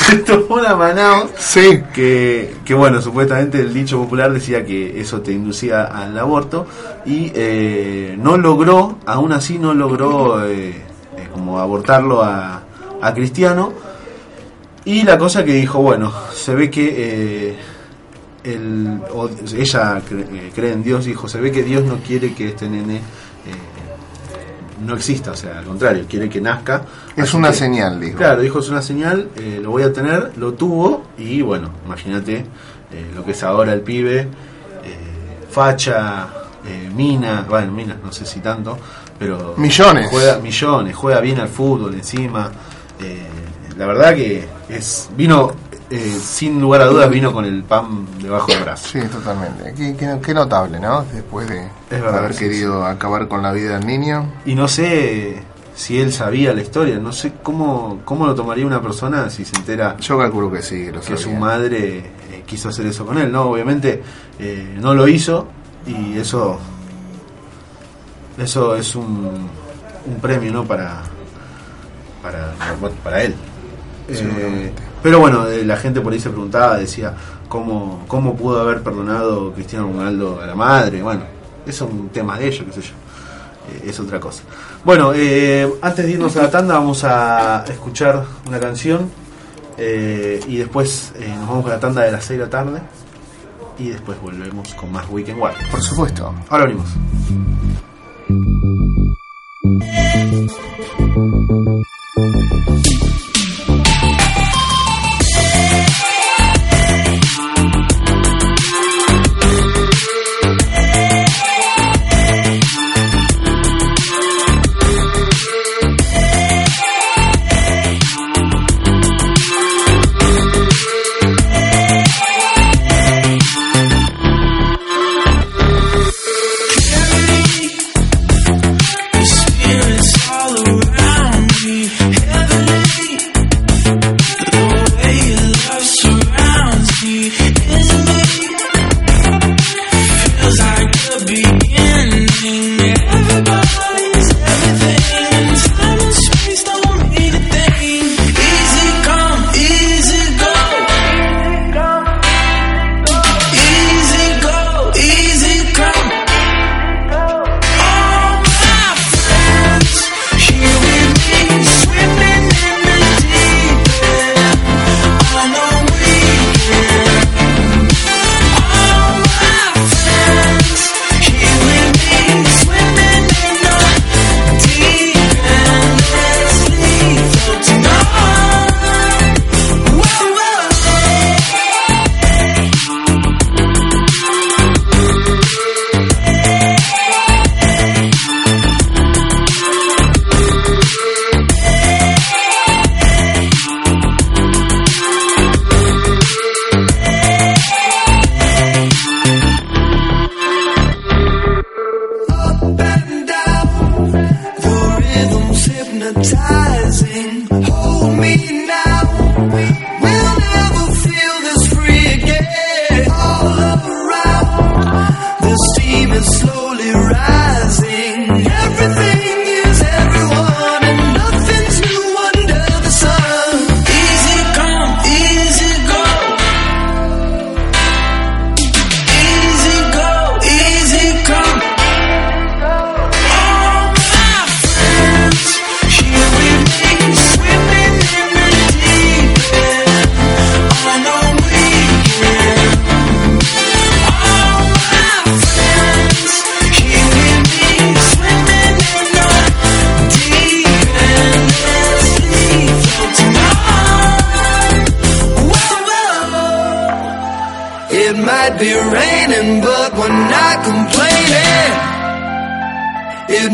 se tomó una Manao Sí. que, que bueno, supuestamente el dicho popular decía que eso te inducía al aborto. Y eh, no logró, aún así no logró eh, eh, como abortarlo a, a Cristiano. Y la cosa que dijo, bueno, se ve que eh, el, o- ella cre- cree en Dios, dijo, se ve que Dios no quiere que este nene no exista, o sea, al contrario, quiere que nazca. Es una que- señal, dijo. Claro, dijo, es una señal, eh, lo voy a tener, lo tuvo y bueno, imagínate eh, lo que es ahora el pibe, eh, facha, mina, bueno, mina, no sé si tanto, pero... Millones. Juega millones, juega bien al fútbol encima. la verdad que es vino, eh, sin lugar a dudas, vino con el pan debajo del brazo. Sí, totalmente. Qué, qué- qué notable, ¿no? Después de verdad, haber sí, querido acabar con la vida del niño. Y no sé si él sabía la historia, no sé cómo, cómo lo tomaría una persona si se entera Yo calculo que sí, que lo que su madre eh, quiso hacer eso con él, ¿no? Obviamente eh, no lo hizo y eso eso es un, un premio, ¿no? Para para, para él. Seguramente. Pero bueno, eh, la gente por ahí se preguntaba, decía, ¿cómo, ¿cómo pudo haber perdonado Cristiano Ronaldo a la madre? Bueno, eso es un tema de ellos, qué sé yo. Eh, es otra cosa. Bueno, eh, antes de irnos a la tanda vamos a escuchar una canción eh, y después nos vamos a la tanda de las 6 de la tarde y después volvemos con más Weekend War. Por supuesto. Ahora venimos.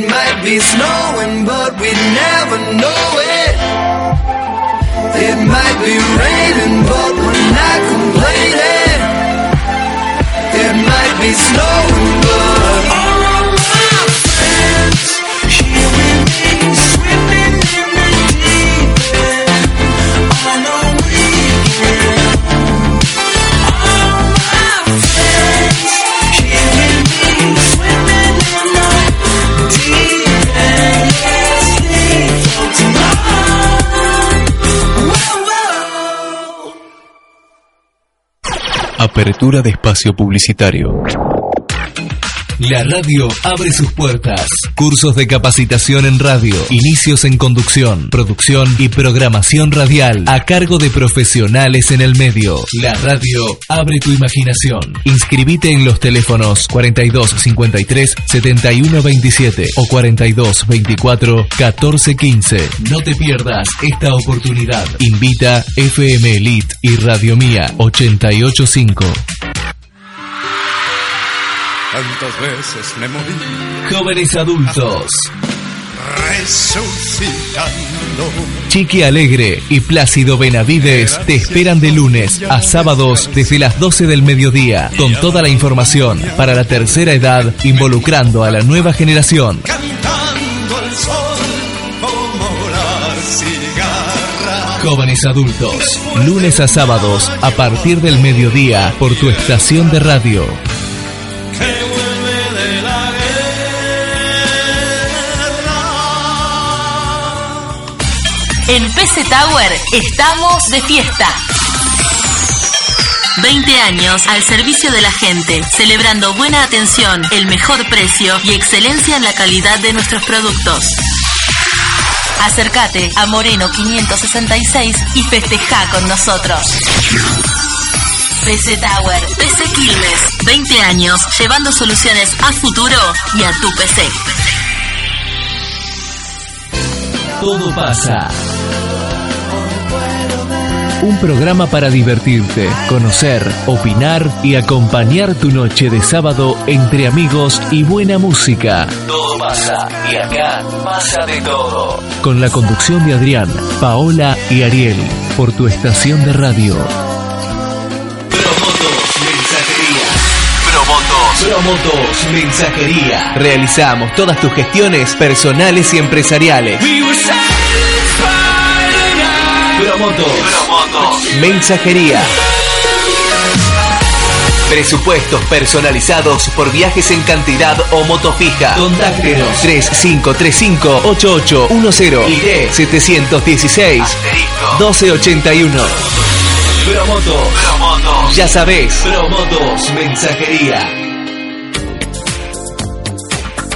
It might be snowing, but we never know it. It might be raining, but we're not complaining. It might be snowing, Apertura de espacio publicitario. La radio abre sus puertas. Cursos de capacitación en radio, inicios en conducción, producción y programación radial a cargo de profesionales en el medio. La radio abre tu imaginación. Inscribite en los teléfonos 4253 7127 o 4224 1415. No te pierdas esta oportunidad. Invita FM Elite y Radio Mía 885. Tantas veces me morí Jóvenes adultos. resucitando. Chiqui Alegre y Plácido Benavides te esperan de lunes a sábados desde las 12 del mediodía con toda la información para la tercera edad involucrando a la nueva generación. Cantando al sol como la cigarra. Jóvenes adultos, lunes a sábados a partir del mediodía por tu estación de radio. En PC Tower estamos de fiesta. 20 años al servicio de la gente, celebrando buena atención, el mejor precio y excelencia en la calidad de nuestros productos. Acércate a Moreno 566 y festeja con nosotros. PC Tower, PC Quilmes, 20 años llevando soluciones a futuro y a tu PC. Todo pasa. Un programa para divertirte, conocer, opinar y acompañar tu noche de sábado entre amigos y buena música. Todo pasa y acá pasa de todo. Con la conducción de Adrián, Paola y Ariel por tu estación de radio. Promotos. Promotos Mensajería. Realizamos todas tus gestiones personales y empresariales. Promotos. Mensajería. Presupuestos personalizados por viajes en cantidad o moto fija. Contáctenos 3535-8810 y D 716 1281. Promotos. Ya sabés. Promotos Mensajería.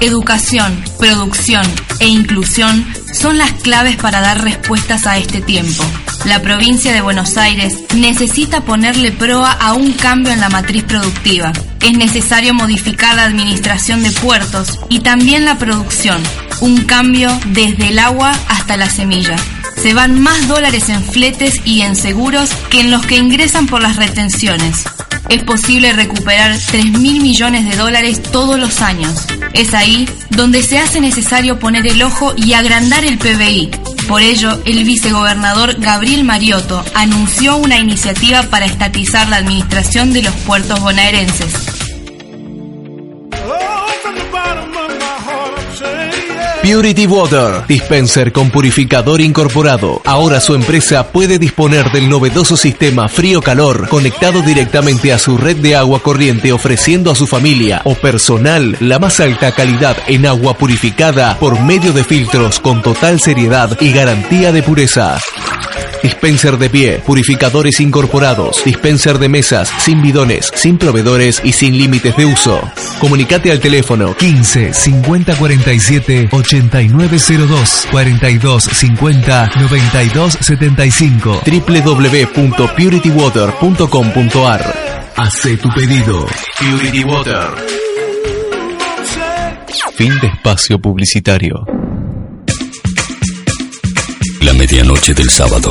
Educación, producción e inclusión son las claves para dar respuestas a este tiempo. La provincia de Buenos Aires necesita ponerle proa a un cambio en la matriz productiva. Es necesario modificar la administración de puertos y también la producción. Un cambio desde el agua hasta la semilla. Se van más dólares en fletes y en seguros que en los que ingresan por las retenciones. Es posible recuperar 3 mil millones de dólares todos los años. Es ahí donde se hace necesario poner el ojo y agrandar el PBI. Por ello, el vicegobernador Gabriel Mariotto anunció una iniciativa para estatizar la administración de los puertos bonaerenses. Purity Water, dispenser con purificador incorporado. Ahora su empresa puede disponer del novedoso sistema frío-calor conectado directamente a su red de agua corriente ofreciendo a su familia o personal la más alta calidad en agua purificada por medio de filtros con total seriedad y garantía de pureza. Dispenser de pie, purificadores incorporados, dispenser de mesas, sin bidones, sin proveedores y sin límites de uso. Comunicate al teléfono 15 50 47 8902 42 50 92 75 www.puritywater.com.ar Hace tu pedido. Purity Water. Fin de espacio publicitario. La medianoche del sábado.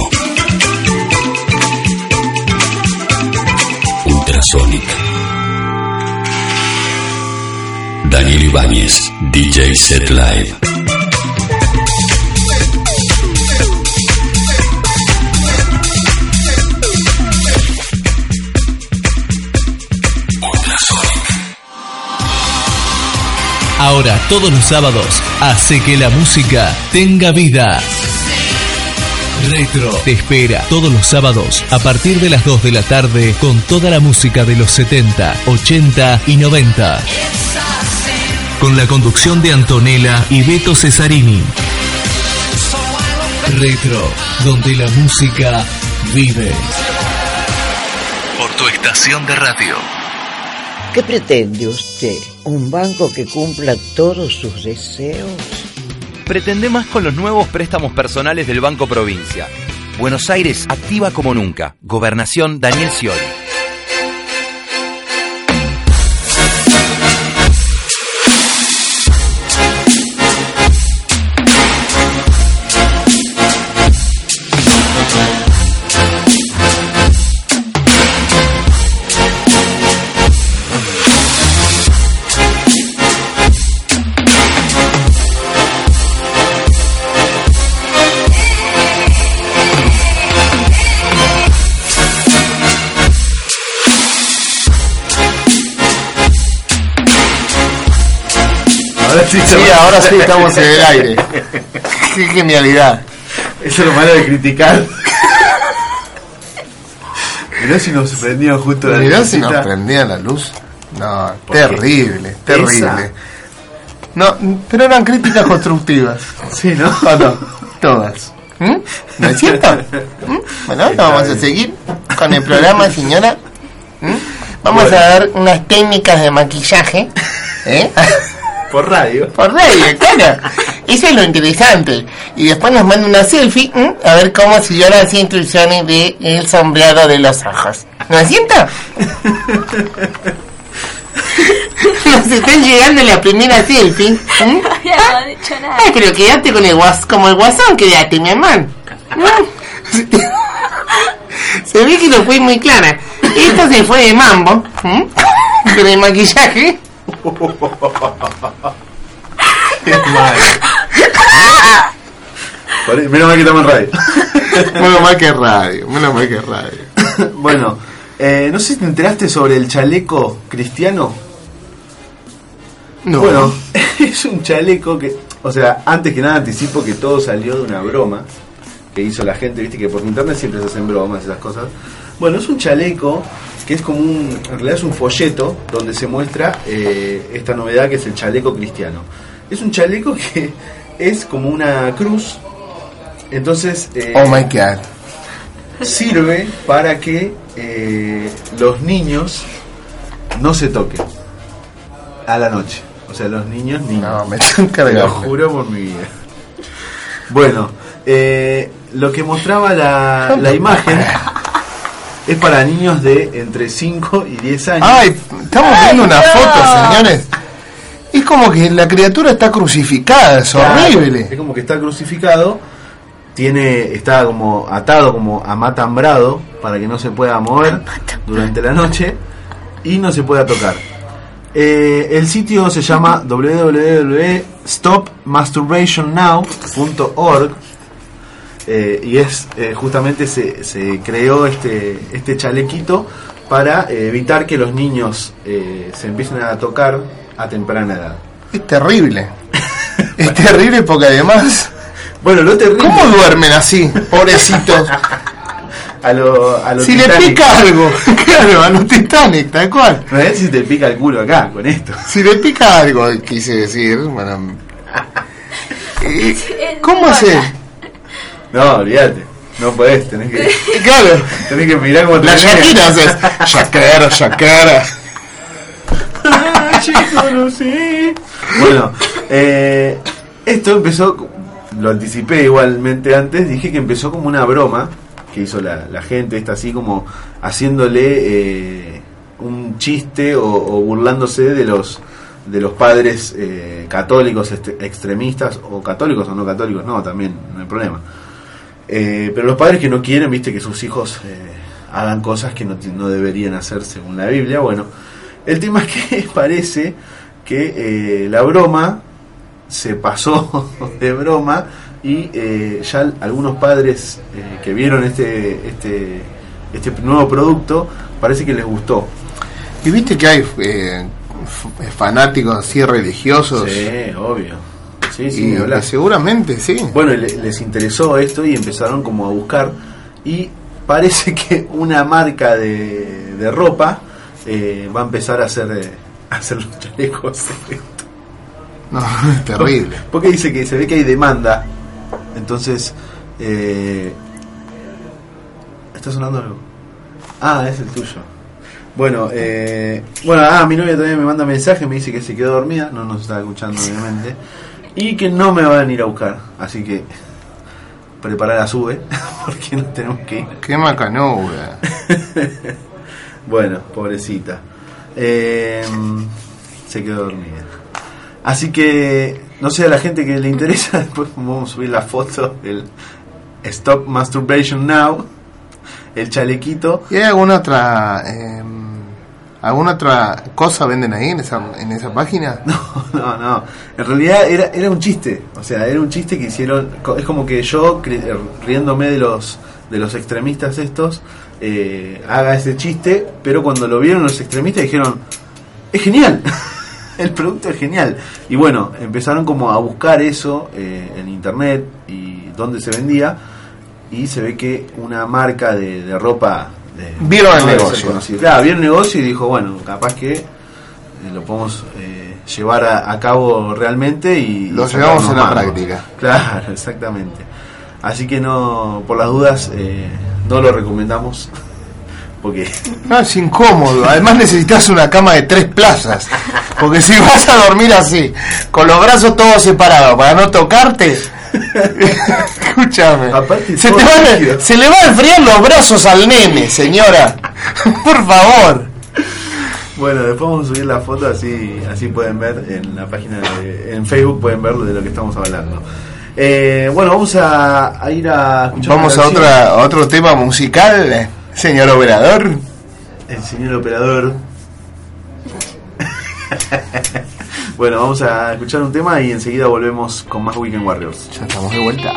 Ultrasonic. Daniel Ibáñez, DJ Set Live. Ahora, todos los sábados, hace que la música tenga vida. Retro te espera todos los sábados a partir de las 2 de la tarde con toda la música de los 70, 80 y 90. Con la conducción de Antonella y Beto Cesarini. Retro, donde la música vive. Por tu estación de radio. ¿Qué pretende usted? ¿Un banco que cumpla todos sus deseos? Pretende más con los nuevos préstamos personales del Banco Provincia. Buenos Aires activa como nunca. Gobernación Daniel Scioli. Sí, Sí, ahora sí estamos en el aire. Qué genialidad. Eso es lo malo de criticar. Mirá si nos prendían justo la Mirá si nos lucecita. prendía la luz. No, terrible, terrible. Esa. No, pero eran críticas constructivas. Sí, ¿no? ¿O no? Todas. ¿Mm? ¿No es cierto? ¿Mm? Bueno, vamos a seguir con el programa, señora. ¿Mm? Vamos a dar unas técnicas de maquillaje. ¿eh? Por radio. Por radio, claro. Eso es lo interesante. Y después nos manda una selfie, ¿m? a ver cómo siguió las instrucciones de el sombreado de los ojos. ¿No es cierto? Nos están llegando la primera selfie. ¿m? Ya no ha dicho nada. Ay, pero quédate con el guas como el guasón, quédate, mi hermano. Se ve que no fue muy clara. Esto se fue de mambo. ¿m? Con el maquillaje. Por- Menos mal que estamos en radio. Menos mal que radio, menos mal que radio. bueno, eh, no sé si te enteraste sobre el chaleco cristiano. No. Bueno, es un chaleco que, o sea, antes que nada anticipo que todo salió de una broma que hizo la gente, viste que por internet siempre se hacen bromas, esas cosas. Bueno, es un chaleco que es como un, en realidad es un folleto donde se muestra eh, esta novedad que es el chaleco cristiano. Es un chaleco que es como una cruz, entonces... eh, Oh my god. sirve para que eh, los niños no se toquen a la noche. O sea, los niños niños. No, me están Te lo juro por mi vida. Bueno, lo que mostraba la, la imagen es para niños de entre 5 y 10 años. Ay, estamos viendo una foto, señores. Es como que la criatura está crucificada, es Claro, horrible. Es como que está crucificado, tiene, está como atado, como amatambrado para que no se pueda mover durante la noche y no se pueda tocar. Eh, el sitio se llama www.stopmasturbationnow.org eh, y es eh, justamente se, se creó este, este chalequito para eh, evitar que los niños eh, se empiecen a tocar a temprana edad. Es terrible. Es terrible porque además. Bueno, lo terrible. ¿Cómo duermen así, pobrecitos? A lo, a lo Si le pica algo, claro, a los Titanic, tal cual. No es si te pica el culo acá con esto. Si le pica algo, quise decir, bueno. ¿Cómo hacer? No, olvídate. No podés, tenés que. Claro. Tenés que mirar como La Shakira haces. Shakira, Shakira. Bueno, eh, esto empezó, lo anticipé igualmente antes, dije que empezó como una broma que hizo la, la gente, esta así como haciéndole eh, un chiste o, o burlándose de los de los padres eh, católicos este- extremistas o católicos o no católicos, no, también no hay problema. Eh, pero los padres que no quieren, viste, que sus hijos eh, hagan cosas que no, no deberían hacer según la Biblia. Bueno, el tema es que parece que eh, la broma se pasó de broma y eh, ya algunos padres eh, que vieron este, este, este nuevo producto parece que les gustó. Y viste que hay fanáticos así religiosos. Sí, obvio. Sí, sí, Y hablar. seguramente, sí. Bueno, le- les interesó esto y empezaron como a buscar y parece que una marca de, de ropa eh, va a empezar a hacer, eh, a hacer los chalecos. No, es terrible. Porque dice que se ve que hay demanda. Entonces, eh, ¿está sonando algo? Ah, es el tuyo. Bueno, eh, bueno, ah, mi novia también me manda mensaje, me dice que se quedó dormida, no nos está escuchando obviamente, y que no me van a ir a buscar, así que preparar la sube, porque no tenemos que ir. Qué macanuda. bueno, pobrecita. Eh, se quedó dormida. Así que, no sé, a la gente que le interesa, después vamos a subir la foto, el Stop Masturbation Now, el chalequito. ¿Y hay alguna otra eh, alguna otra cosa venden ahí en esa en esa página? No, no, en realidad era, era un chiste, o sea, era un chiste que hicieron, es como que yo, eh, riéndome de los, de los extremistas estos, eh, haga ese chiste, pero cuando lo vieron los extremistas dijeron, es genial, el producto es genial. Y bueno, empezaron como a buscar eso eh, en internet y dónde se vendía, y se ve que una marca de, de ropa... de- Vieron el no negocio. Claro, vieron el negocio y dijo, bueno, capaz que eh, lo podemos eh, llevar a, a cabo realmente y Lo y llevamos a la práctica. Claro, exactamente. Así que no, por las dudas, eh, no lo recomendamos. Porque No, es incómodo. Además necesitas una cama de tres plazas. Porque si vas a dormir así, con los brazos todos separados, para no tocarte... Escúchame. Se, le van a enfriar los brazos al nene, señora. Por favor. Bueno, después vamos a subir la foto así, así pueden ver en la página de, en Facebook pueden ver de lo que estamos hablando. Eh, bueno, vamos a, a ir a escuchar Vamos a, otra, a otro tema musical, señor operador. El señor operador. bueno, vamos a escuchar un tema y enseguida volvemos con más Weekend Warriors. Ya estamos de vuelta.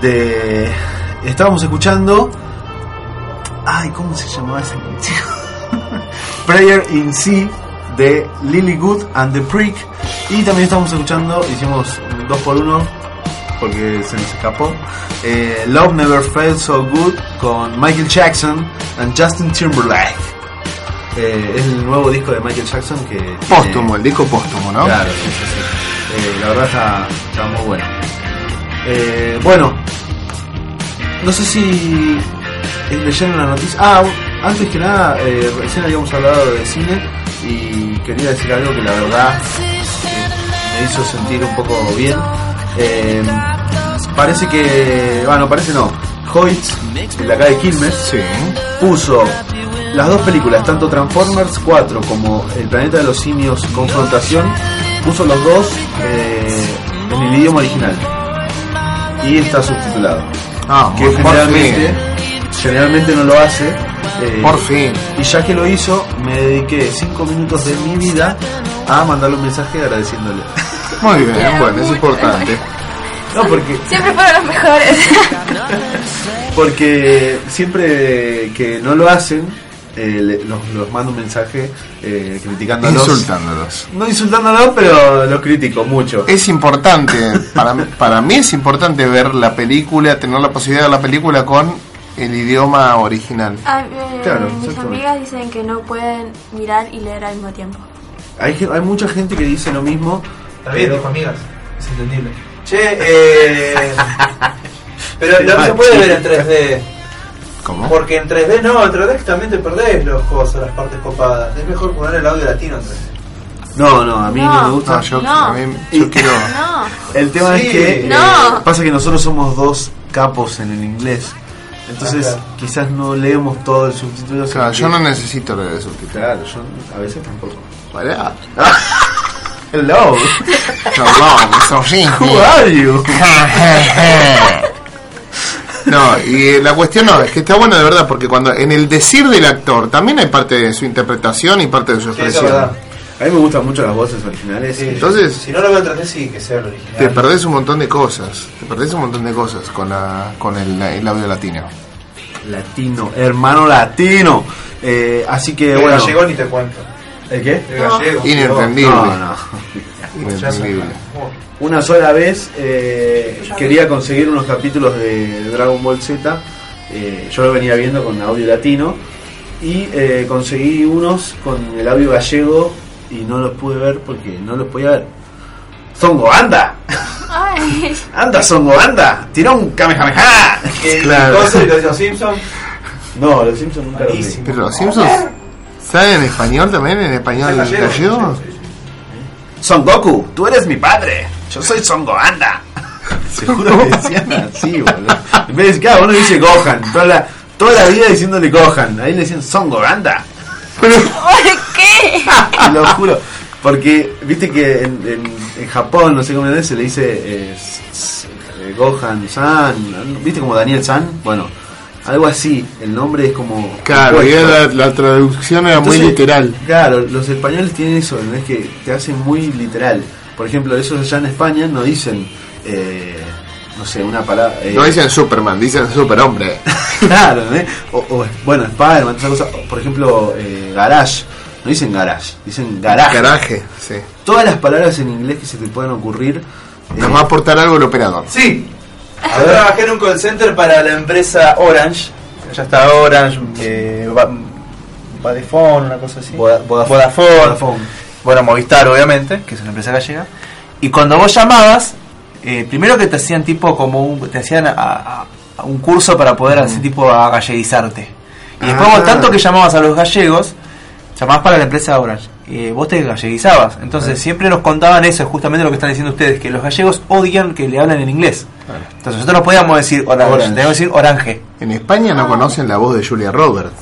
de. Estábamos escuchando. Ay, ¿cómo se llamaba esa canción? Prayer in Sea de Lily Good and the Prick. Y también estábamos escuchando, hicimos dos por uno porque se nos escapó. Eh, Love Never Felt So Good con Michael Jackson and Justin Timberlake. Eh, es el nuevo disco de Michael Jackson que. Póstumo, el disco póstumo, ¿no? Claro, sí, sí, sí. Eh, la verdad está, está muy bueno. Eh, bueno, no sé si eh, leyeron la noticia. Ah, antes que nada, eh, recién habíamos hablado de cine y quería decir algo que la verdad me hizo sentir un poco bien. Parece que, ah, bueno, parece no. Hoyts, de acá de Quilmes, puso las dos películas, tanto Transformers 4 como El planeta de los simios Confrontación, puso los dos en el idioma original y está subtitulado. Ah, que por generalmente, generalmente no lo hace. eh, Por fin. Y ya que lo hizo, me dediqué cinco minutos de mi vida a mandarle un mensaje agradeciéndole. Muy bien, bueno, es importante. No, porque Siempre fueron los mejores. Porque siempre que no lo hacen, eh, le- los, los mando un mensaje eh, criticándolos. Insultándolos. No insultándolos, pero los critico mucho. Es importante, para, para mí es importante ver la película, tener la posibilidad de ver la película con el idioma original. Ah, eh, Claro, mis amigas dicen que no pueden mirar y leer al mismo tiempo. Hay, ge- hay mucha gente que dice lo mismo. Está bien, dijo amigas. Es entendible. Che, eh. pero no se puede ver en 3D. ¿Cómo? Porque en 3D no, en 3D también te perdés los cosas, las partes copadas. Es mejor poner el audio latino en 3D. No, no, a mí no, No, me gusta. No, yo, No. a mí- yo quiero... No. El tema Sí. es que No. eh, pasa que nosotros somos dos capos en el inglés. Entonces, Ah, claro. quizás no leemos todo el subtítulo. Claro, yo que- no necesito leer el subtítulo. Claro, yo a veces tampoco. Pará. Hello. Eso sí. Who are you? No, y eh, la cuestión no, es que está bueno de verdad, porque cuando en el decir del actor también hay parte de su interpretación y parte de su Sí, eso es expresión. A mí me gustan mucho las voces originales. Sí, Entonces- si no lo veo 3D, sí, que sea el original. Te perdés un montón de cosas, te perdés un montón de cosas con, la, con el, el audio latino. Latino, hermano latino. Eh, así que El bueno. gallego ni te cuento. ¿El qué? El gallego. Inentendible. No, no. Inentendible. Una sola vez eh, quería conseguir unos capítulos de Dragon Ball Z. eh, yo lo venía viendo con audio latino. Y eh, conseguí unos con el audio gallego y no los pude ver porque no los podía ver. Zongo, anda, Ay, anda Zongo, anda, tira un Kamehameha. El Claro. coso de los Simpsons. No, los Simpsons nunca los vi. Pero los Simpsons ¿saben en español también? ¿En español ¿Es gallego? gallego? Sí, sí, sí. Son Goku, tú eres mi padre. Yo soy Son Goanda. Seguro que decían así, boludo. En vez de decir, claro, uno dice Gohan. Toda la, toda la vida diciéndole Gohan. Ahí le decían Son Goanda. ¿por qué? Lo juro. Porque, viste que en, en- en Japón, no sé cómo es, se le dice eh, eh, Gohan San. ¿Viste como Daniel San? Bueno, algo así. El nombre es como. Claro, y la, la traducción era muy literal. Claro, los españoles tienen eso, ¿no? es que te hacen muy literal. Por ejemplo, esos allá en España no dicen, eh, no sé, una palabra. eh, No dicen Superman, dicen Superhombre. claro, ¿no? o, o, bueno, Spider-Man, todas esas cosas. Por ejemplo, eh, garage, no dicen garage, dicen garaje. Garaje, sí. Todas las palabras en inglés que se te puedan ocurrir. eh, Nos va a aportar algo el operador. Sí. Yo trabajé en un call center para la empresa Orange. Ya está Orange, eh, Vodafone, una cosa así. Voda- Vodafone. Vodafone. Vodafone. Bueno, Movistar, obviamente, que es una empresa gallega. Y cuando vos llamabas, eh, primero que te hacían tipo como un, te hacían a, a- a un curso para poder hacer tipo a galleguizarte. Y después Ah. vos tanto que llamabas a los gallegos, llamabas para la empresa Orange. eh, vos te galleguizabas. Entonces siempre nos contaban eso, justamente lo que están diciendo ustedes, que los gallegos odian que le hablen en inglés. Entonces nosotros no podíamos decir orange, Orange. tenemos que decir orange. En España no conocen la voz de Julia Roberts,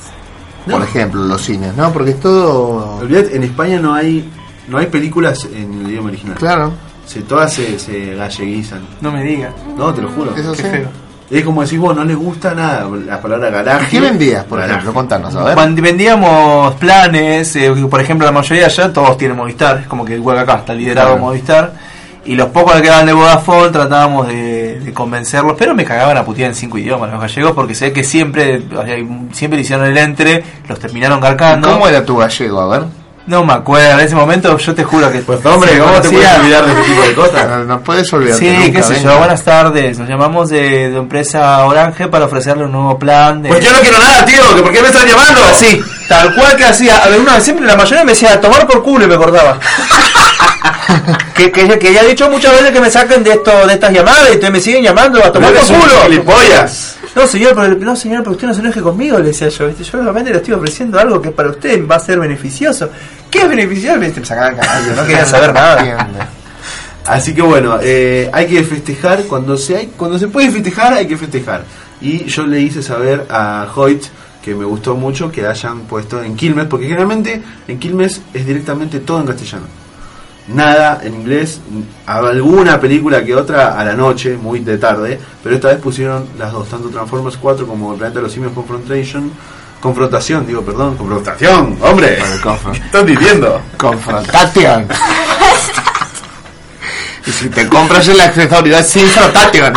por ejemplo, en los cines, ¿no? Porque es todo... En España no hay no hay películas en el idioma original. Claro. Se, todas se, se galleguizan. No me digas. No, te lo juro. Eso Qué sí. feo. Es como decir, vos no les gusta nada la palabra garaje. ¿Qué vendías, por Garaje. ejemplo? Contanos, a ver. Vendíamos planes, eh, por ejemplo, la mayoría allá todos tienen Movistar, es como que igual acá está liderado Claro. Movistar. Y los pocos que quedaban de Vodafone tratábamos de, de convencerlos, pero me cagaban a putear en cinco idiomas los gallegos porque sé que siempre o sea, siempre le hicieron el entre, los terminaron cargando. ¿Cómo era tu gallego? A ver. No me acuerdo, en ese momento yo te juro que... Pues hombre, ¿cómo te puedes olvidar de ese tipo de cosas? No, no puedes olvidarte Sí, nunca, qué sé venga. yo, buenas tardes. Nos llamamos de, de empresa Orange para ofrecerle un nuevo plan. De... Pues yo no quiero nada, tío, que ¿por qué me están llamando? Sí, tal cual que hacía. A ver, una, siempre la mayoría me decía, tomar por culo y me cortaba. que, que, que ya he dicho muchas veces que me saquen de esto de estas llamadas y ustedes me siguen llamando a tomar por culo. gilipollas. No, señor, pero, no, señor, pero usted no se enoje conmigo, le decía yo. ¿viste? Yo realmente le estoy ofreciendo algo que para usted va a ser beneficioso. ¿Qué es beneficioso? Me sacaban cagando, no quería saber nada. Así que bueno, eh, hay que festejar cuando se hay, cuando se puede festejar, hay que festejar. Y yo le hice saber a Hoyt que me gustó mucho que hayan puesto en Quilmes, porque generalmente en Quilmes es directamente todo en castellano. Nada en inglés, alguna película que otra a la noche, muy de tarde, pero esta vez pusieron las dos, tanto Transformers 4 como El Planeta de los Simios Confrontation, Confrontación, digo, perdón, Confrontación, hombre, ¿qué estás diciendo? Confrontation. y si te compras el accesorio es sin frotation.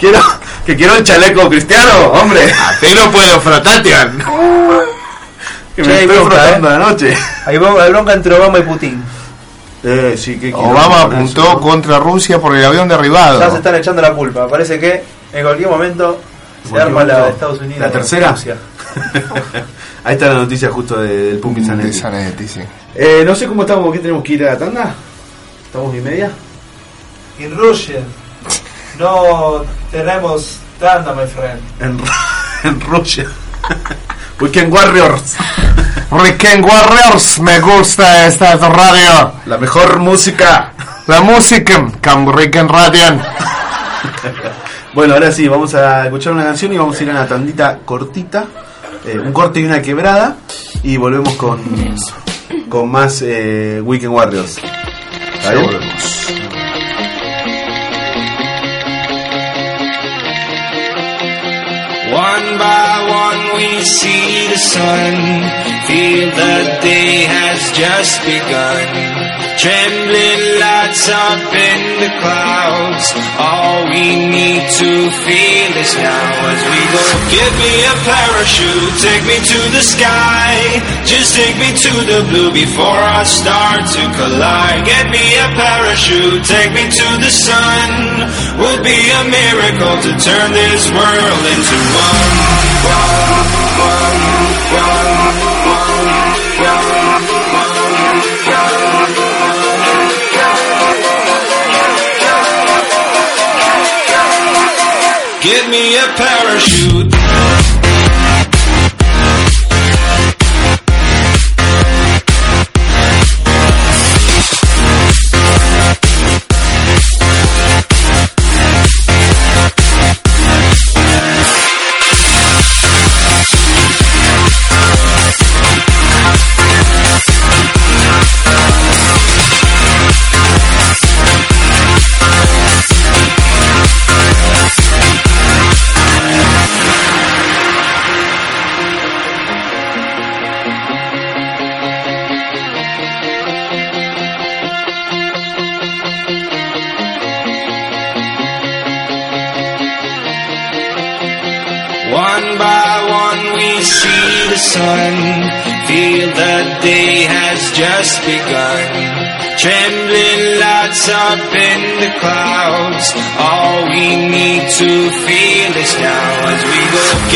quiero, que quiero el chaleco cristiano, hombre. A ti no puedo frotation. Que me hay estoy bronca, frotando eh. la noche. Hay bron- hay bronca entre Obama y Putin. Eh, sí, ¿qué quiero Obama apuntó eso, no? contra Rusia por el avión derribado. Ya se están echando la culpa. Parece que en cualquier momento se Cualquier arma la de. Estados Unidos. ¿La tercera? Rusia. Ahí está la noticia justo de- del Pumpi Zanetti. De Zanetti, sí. Eh, no sé cómo estamos, ¿qué tenemos que ir a la tanda? ¿Estamos y media? Y Rusia. No tenemos tanda, my friend. En, en Rusia. Weekend Warriors. Weekend Warriors, me gusta esta radio. La mejor música. La música, Cam Weekend Radio. Bueno, ahora sí, vamos a escuchar una canción y vamos a ir a una tandita cortita. eh, un corte y una quebrada. Y volvemos con, con más eh, Weekend Warriors. ¿Está Ya bien? volvemos. One we see the sun, feel the day has just begun. Trembling lights up in the clouds, all we need to feel is now as we go. Give me a parachute, take me to the sky, just take me to the blue before I start to collide. Get me a parachute, take me to the sun, would be a miracle to turn this world into one. Give me a parachute.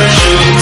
a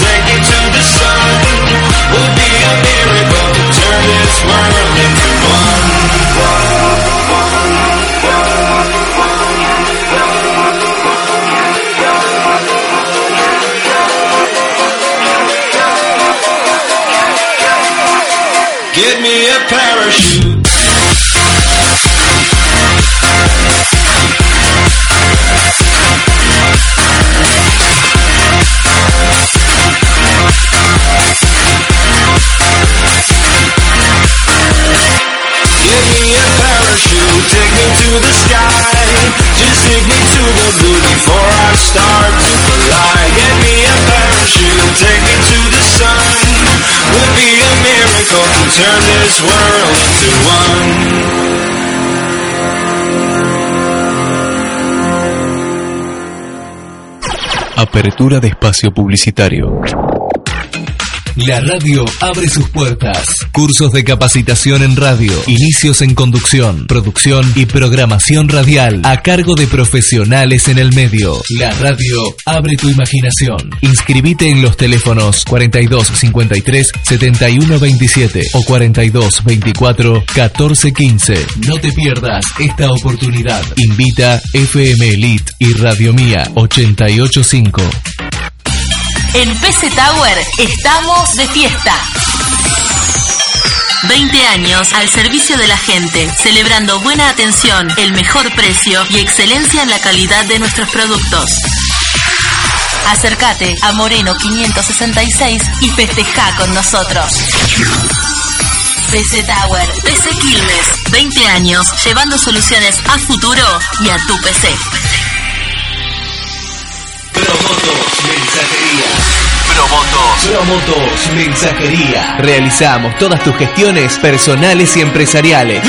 Apertura de espacio publicitario. La radio abre sus puertas. Cursos de capacitación en radio, inicios en conducción, producción y programación radial a cargo de profesionales en el medio. La radio abre tu imaginación. Inscribite en los teléfonos 42 53 71 27 o 42 24 14 15. No te pierdas esta oportunidad. Invita FM Elite y Radio Mía 885. En PC Tower estamos de fiesta. 20 años al servicio de la gente, celebrando buena atención, el mejor precio y excelencia en la calidad de nuestros productos. Acércate a Moreno 566 y festeja con nosotros. PC Tower, PC Quilmes, 20 años llevando soluciones a futuro y a tu PC. Promotos Mensajería. Promotos. Promotos Mensajería. Realizamos todas tus gestiones personales y empresariales.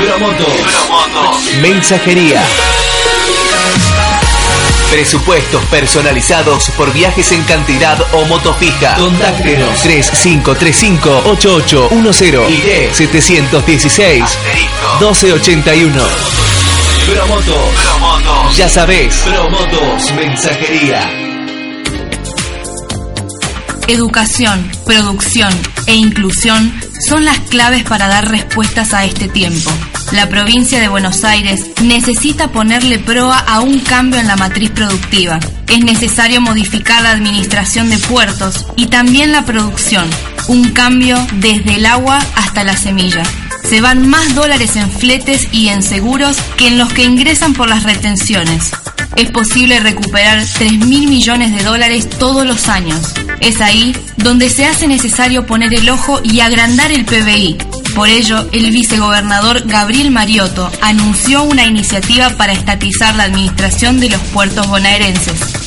Promotos. Promotos. Mensajería. Presupuestos personalizados por viajes en cantidad o moto fija. Contáctenos 3535-8810 y 716 1281. Promoto. Promotos. Ya sabés. Promotos. Mensajería. Educación, producción e inclusión son las claves para dar respuestas a este tiempo. La provincia de Buenos Aires necesita ponerle proa a un cambio en la matriz productiva. Es necesario modificar la administración de puertos y también la producción. Un cambio desde el agua hasta la semilla. Se van más dólares en fletes y en seguros que en los que ingresan por las retenciones. Es posible recuperar 3 mil millones de dólares todos los años. Es ahí donde se hace necesario poner el ojo y agrandar el PBI. Por ello, el vicegobernador Gabriel Mariotto anunció una iniciativa para estatizar la administración de los puertos bonaerenses.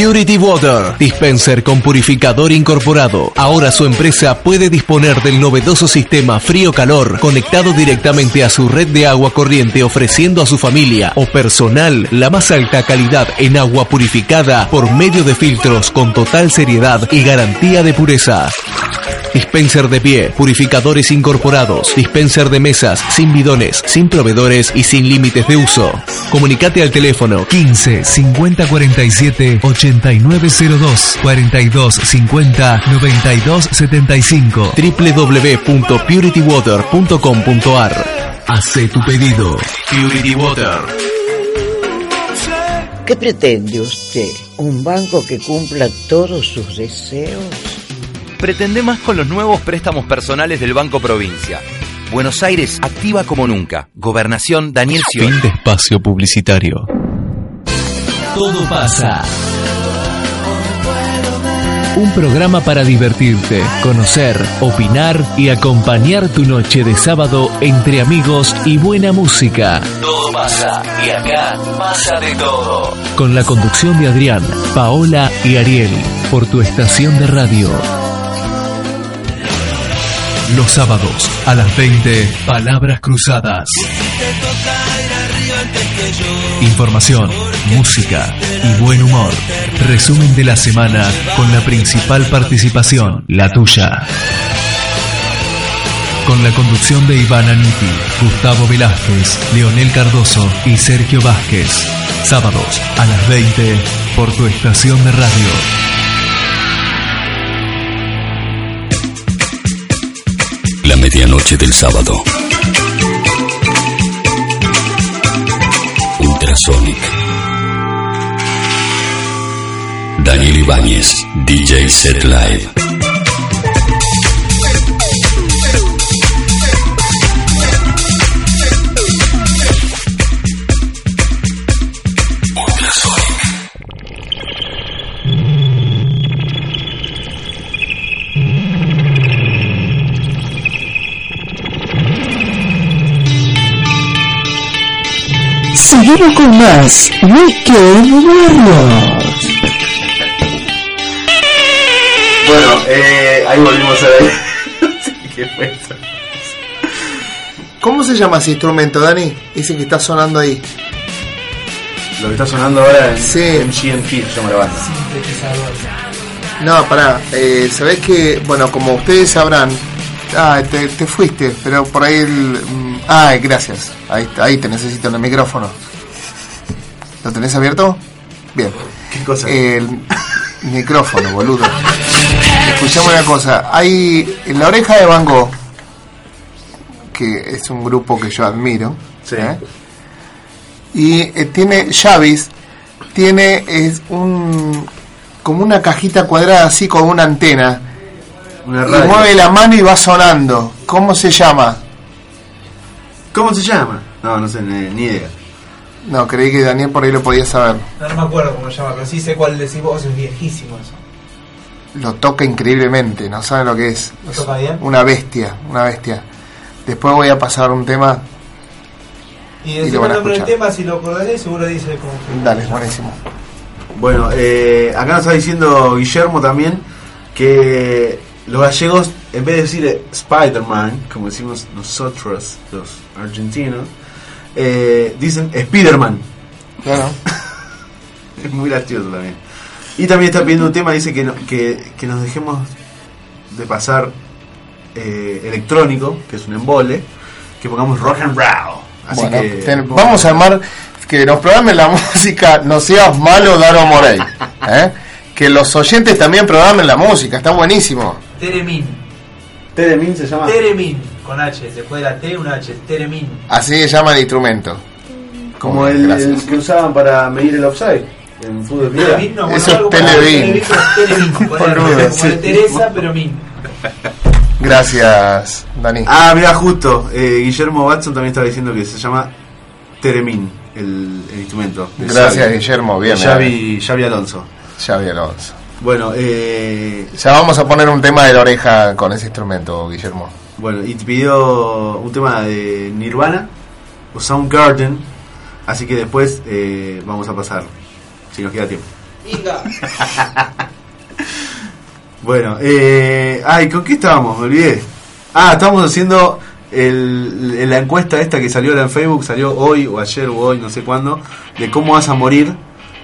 Purity Water, dispenser con purificador incorporado. Ahora su empresa puede disponer del novedoso sistema frío-calor conectado directamente a su red de agua corriente ofreciendo a su familia o personal la más alta calidad en agua purificada por medio de filtros con total seriedad y garantía de pureza. Dispenser de pie, purificadores incorporados, dispenser de mesas, sin bidones, sin proveedores y sin límites de uso. Comunicate al teléfono 15 50 47 8902 42 50 92 75 www.puritywater.com.ar Hace tu pedido. Purity Water. ¿Qué pretende usted? ¿Un banco que cumpla todos sus deseos? Pretende más con los nuevos préstamos personales del Banco Provincia. Buenos Aires activa como nunca. Gobernación Daniel Scioli. Fin de espacio publicitario. Todo pasa. Un programa para divertirte, conocer, opinar y acompañar tu noche de sábado entre amigos y buena música. Todo pasa y acá pasa de todo. Con la conducción de Adrián, Paola y Ariel por tu estación de radio. Los sábados a las 20, Palabras Cruzadas. Información, música y buen humor. Resumen de la semana con la principal participación, la tuya. Con la conducción de Iván Aniti, Gustavo Velázquez, Leonel Cardoso y Sergio Vázquez. Sábados a las 20 por tu estación de radio. La medianoche del sábado. Ultrasonic. Daniel Ibáñez, DJ Set Live. Seguimos con más Weekend Warriors. Bueno, eh, ahí volvimos a ver. ¿Qué fue eso? ¿Cómo se llama ese instrumento, Dani? Dice que está sonando ahí. Lo que está sonando ahora en MGMT, se llama la banda. No, pará, eh, sabés que, bueno, como ustedes sabrán, ah, te, te fuiste, pero por ahí el. mm, Ah, gracias, ahí, ahí te necesito en el micrófono. ¿Lo tenés abierto? Bien. ¿Qué cosa? El micrófono, boludo. Escuchame una cosa, hay en la oreja de Van Gogh, que es un grupo que yo admiro, ¿eh? y eh, tiene Chavis, tiene es un como una cajita cuadrada así con una antena. Una y radio. mueve la mano y va sonando. ¿Cómo se llama? ¿Cómo se llama? No, no sé, ni idea. No, creí que Daniel por ahí lo podía saber. No, no me acuerdo cómo se llama, pero sí sé cuál decís vos, es viejísimo eso. Lo toca increíblemente, no saben lo que es. ¿Lo toca bien? Una bestia, una bestia. Después voy a pasar un tema. Y Y lo van el a nombre del escuchar. tema, si lo acordaré, seguro dice como que... Dale, buenísimo. Bueno, eh, acá nos está diciendo Guillermo también que los gallegos, en vez de decir eh, Spider-Man, como decimos nosotros, los argentinos, eh, dicen Spider-Man. Claro. es muy gracioso también. Y también está pidiendo un tema, dice que, no- que, que nos dejemos de pasar eh, electrónico, que es un embole, que pongamos rock and roll. Así Bueno, que ten- vamos a armar que nos programen la música, no seas malo, Daro Morey. ¿eh? Que los oyentes también programen la música, está buenísimo. Teremin. Teremin se llama. Teremin, con H, después de la T una H, Teremin. Así se llama el instrumento. Como el, que usaban para medir el offside en fútbol Teremin, no, bueno, Eso es Telemin. Teremin, Teresa, pero Min. Gracias, Dani. Ah, mira, justo. eh, Guillermo Watson también estaba diciendo que se llama Teremin, el, el instrumento. Gracias, Xavi. Guillermo, bien, Xavi, Xavi Alonso. Xavi Alonso. Bueno, eh, Ya vamos a poner un tema de la oreja con ese instrumento, Guillermo. Bueno, y te pidió un tema de Nirvana o Soundgarden. Así que después eh, vamos a pasar, si nos queda tiempo. Bueno, eh, ay, ¿con qué estábamos? Me olvidé. Ah, estábamos haciendo el, la encuesta esta que salió en Facebook, salió hoy o ayer o hoy, no sé cuándo, de cómo vas a morir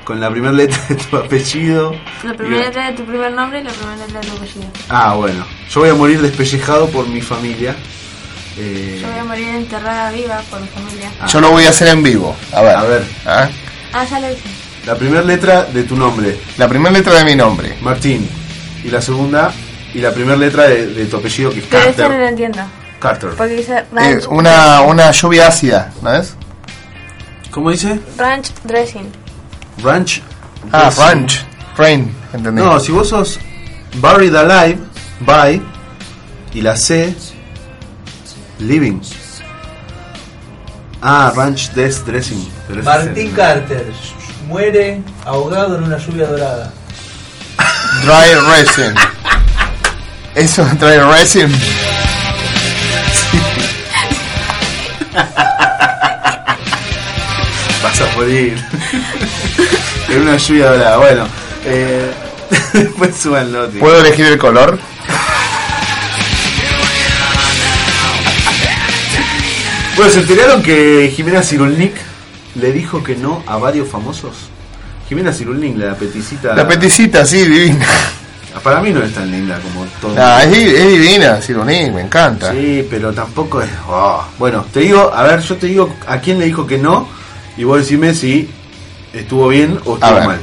con la primera letra de tu apellido. La primera letra de tu primer nombre y la primera letra de tu apellido. Ah, bueno, yo voy a morir despellejado por mi familia. Eh, Yo voy a morir enterrada viva por mi familia. Yo lo voy a hacer en vivo. A ver. A ver. ¿Ah? Ah, ya lo dije. La primera letra de tu nombre, La primera letra de mi nombre. Martín. Y la segunda, y la primera letra de, de tu apellido, que es Pero esta no Carter. entiendo. Carter. Porque dice Eh, una, una lluvia ácida, ¿no es? ¿Cómo dice? ranch dressing. Ranch. Ah, Dressing. ranch. Rain, ¿entendí? No, si vos sos Buried Alive, by, y la C, Living. Ah, Ranch Death Dressing. Pero ese es Martín Carter muere ahogado en una lluvia dorada. Dry resin. Eso es dry resin. Vas a morir. en una lluvia dorada. Bueno, eh, después tío. ¿Puedo elegir el color? Bueno, ¿se enteraron que Jimena Cirulnik le dijo que no a varios famosos? Jimena Cirulnik, la peticita. La peticita, sí, divina. Para mí no es tan linda como todo. Es, di- es divina, Sironí, me encanta. Sí, pero tampoco es. oh. Bueno, te digo, a ver, yo te digo a quién le dijo que no y vos decime si estuvo bien o A estuvo ver. mal.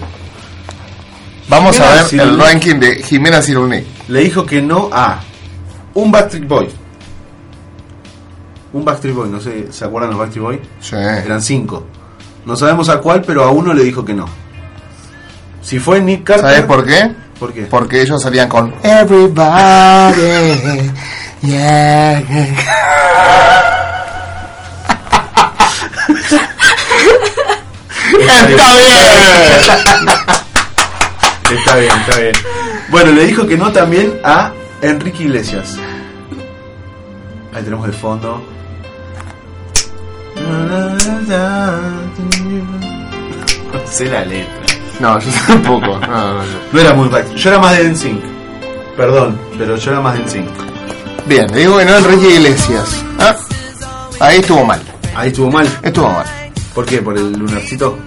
Vamos a ver el ranking de Jimena Cirulnik. Le dijo que no a un Backstreet Boy. Un Backstreet Boy, no sé, ¿se acuerdan los Backstreet Boy? Sí. Eran cinco. No sabemos a cuál, pero a uno le dijo que no. Si fue Nick Carter. ¿Sabes por qué? ¿Por qué? Porque ellos salían con Everybody. Yeah. Está bien. Está bien, está bien. Bueno, le dijo que no también a Enrique Iglesias. Ahí tenemos el fondo. No sé la letra. No, yo tampoco. No, no, no. No era muy Backstreet. Yo era más de NSYNC. Perdón, pero yo era más de NSYNC. Bien, le digo que no Enrique Iglesias. Ah, Ahí estuvo mal. Ahí estuvo mal. Estuvo mal. ¿Por qué? ¿Por el lunarcito?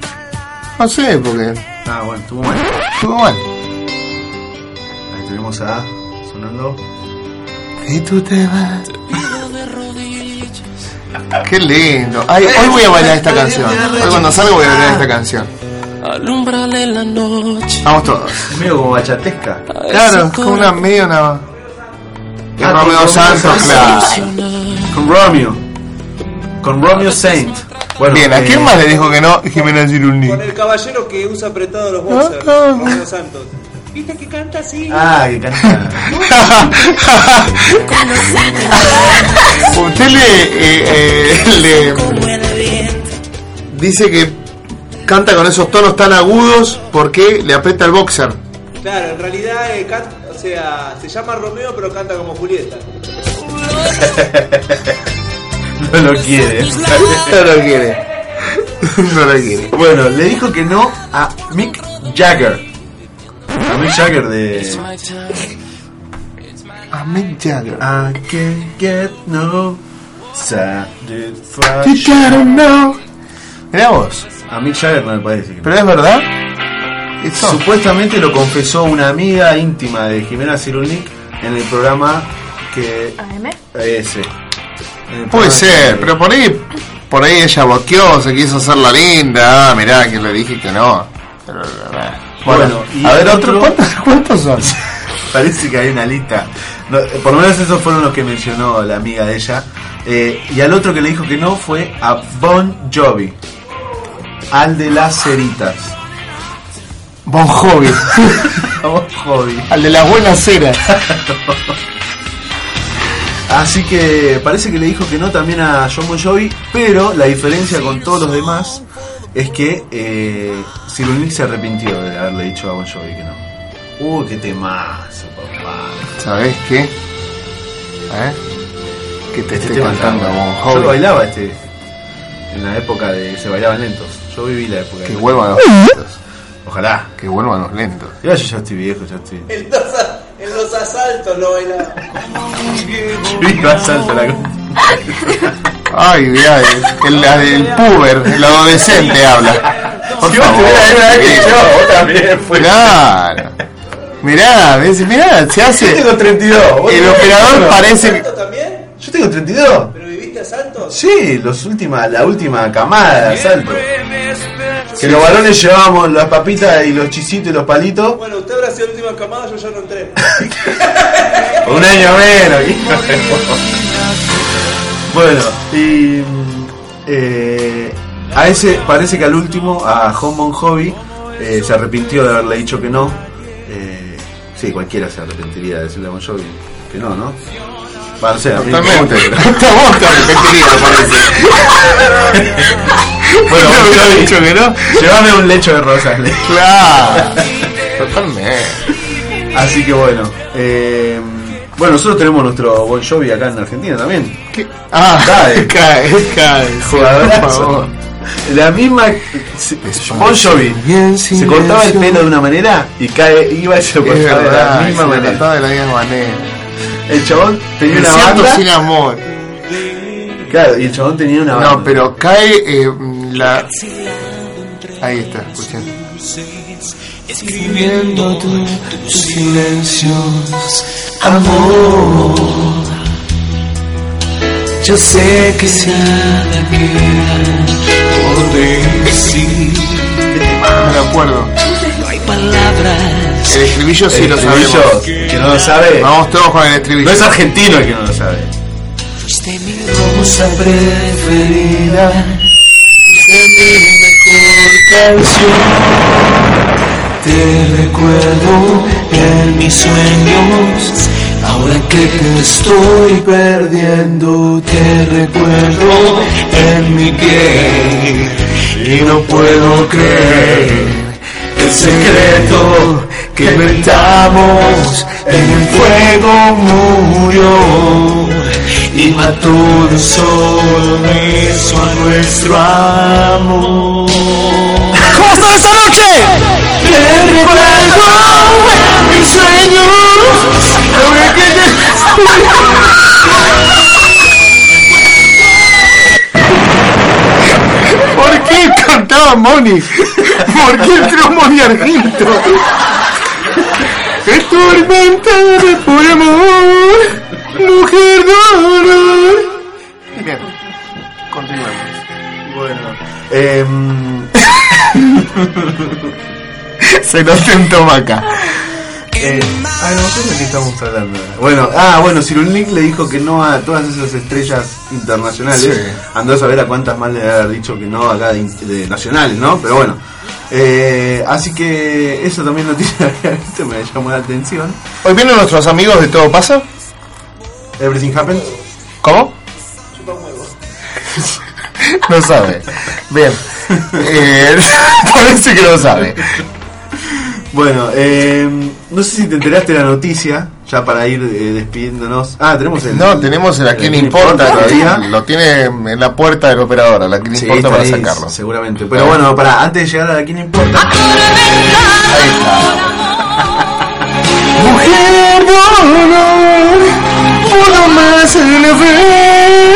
No sé, porque Ah, bueno, estuvo mal. estuvo mal. Ahí tenemos a. sonando. Y tú te vas. Qué lindo. Ay, hoy voy a bailar esta canción. Hoy cuando salgo voy a bailar esta canción. Alumbrale la noche. Vamos todos. Es medio como bachatesca. Claro, con una medio una. Y Ah, Romeo con Santos, Romeo claro. Con Romeo. Con Romeo Saint. Bueno, Bien, ¿a eh, quién más le dijo que no? Jimena Cirulni. Con el caballero que usa apretado los boxers, Romeo Santos. ¿Viste que canta así? Ah, que canta. Usted le, eh, eh, le dice que canta con esos tonos tan agudos porque le aprieta el boxer. Claro, en realidad, eh, can- o sea, se llama Romeo pero canta como Julieta. No lo quiere. No lo quiere. No lo quiere. Bueno, le dijo que no a Mick Jagger. A Mick Jagger de. A Mick Jagger. I can't get no satisfaction. know. Mirá vos. A Mick Jagger no le puede decir. ¿Pero es verdad? Esto. Supuestamente lo confesó una amiga íntima de Jimena Cirulnik en el programa que. AM. Ese. Puede ser, que- pero por ahí por ahí ella boqueó, se quiso hacer la linda. Ah, mirá, que le dije que no. Pero, ah. Bueno, Bueno, y a ver, otro, otro- ¿cuántos, cuántos son? Parece que hay una lista. No, eh, por lo menos esos fueron los que mencionó la amiga de ella. Eh, y al otro que le dijo que no fue a Bon Jovi. Al de las ceritas. Bon Jovi. Bon Jovi. Al de las buenas ceras. Así que parece que le dijo que no también a John Bon Jovi, pero la diferencia con todos los demás es que eh, Cyril se arrepintió de haberle dicho a Bon Jovi que no. Uy, qué temazo, papá. ¿Sabés qué? ¿Eh? Que te Este estoy tema cantando Bon Yo Jovi. lo bailaba este en la época de que se bailaban lentos. Yo viví la época. Que de- vuelvan los lentos. Ojalá. Que vuelvan los lentos. Ya yo ya estoy viejo, ya estoy. En los, asaltos lo bailaba. Asalto la Ay, mirá, el, el, el puber, el adolescente habla. Por Si vos favor. tuvieras la edad que yo, vos también fue. Claro. Mirá, mirá, se hace. Yo tengo 32. vos El operador 31. parece también? Yo tengo 32. ¿Pero viviste asaltos? Sí, los última, la última camada de asalto. Que los varones llevábamos las papitas y los chisitos y los palitos. Bueno, usted habrá sido la última camada, yo ya no entré. Un año menos. hijo de puta. bueno, y mm, eh, a ese parece que al último, a Home Bon Hobby, eh, se arrepintió de haberle dicho que no. Eh, sí, cualquiera se arrepentiría de decirle a Bon Jovi que no, ¿no? Va, no sé, a mí me Totalmente. gusta, Hasta vos te arrepentirías, parece. Bueno, ¿No Bon hubiera Jovi, dicho que no? Llévame un lecho de rosas. le- Claro. Totalmente. Así que bueno. eh, bueno, nosotros tenemos nuestro Bon Jovi acá en Argentina también. ¿Qué? Ah, Cae. cae, cae. Por Jugadorazo. favor. La misma. Bon Jovi se cortaba el pelo de una manera y cae, iba y se lo cortaba de la misma manera. cortaba de la misma manera. El chabón tenía una banda. sin amor. Claro, y el chabón tenía una banda. No, pero cae eh, la. Ahí está, escuchen. Escribiendo tu- tus silencios, amor. Yo sé que nada queda por decir. No me acuerdo. No hay palabras. El estribillo sí El lo estribillo, sabemos. que no lo sabe. Vamos todos con el estribillo. No es argentino el que no lo sabe. de mi rosa preferida, mejor canción. Te recuerdo en mis sueños, ahora que te estoy perdiendo, te recuerdo en mi piel y no puedo creer el secreto que inventamos en el fuego murió y mató de un solo beso a nuestro amor. ¿Cómo está esta noche? Te recuerdo en mis sueños. ahora que te ¿Por qué cantaba Moni? ¿Por qué el tromo de Argento? Es tormentada por amor, mujer dolor. Bien, continuemos. Bueno, em, Se nos tentó acá. Eh, ah, no sé de qué estamos hablando. Bueno, ah, bueno, Cyrulnik le dijo que no a todas esas estrellas internacionales. Sí. Andó a saber a cuántas más le haber dicho que no acá de, de nacionales, ¿no? Pero bueno. Eh, así que eso también no tiene me llamó la atención. Hoy vienen nuestros amigos de Todo Pasa. Everything Happens. ¿Cómo? No sabe. Bien. Eh, parece que no sabe. Bueno, eh, no sé si te enteraste de la noticia, ya para ir eh, despidiéndonos. Ah, tenemos el. No, tenemos el a quién importa todavía. Lo tiene en la puerta del operador, a la quién Sí, importa está para ahí, sacarlo. Seguramente. Pero bueno, para antes de llegar a la quién importa. Mujer dolor, pudo más se le ve.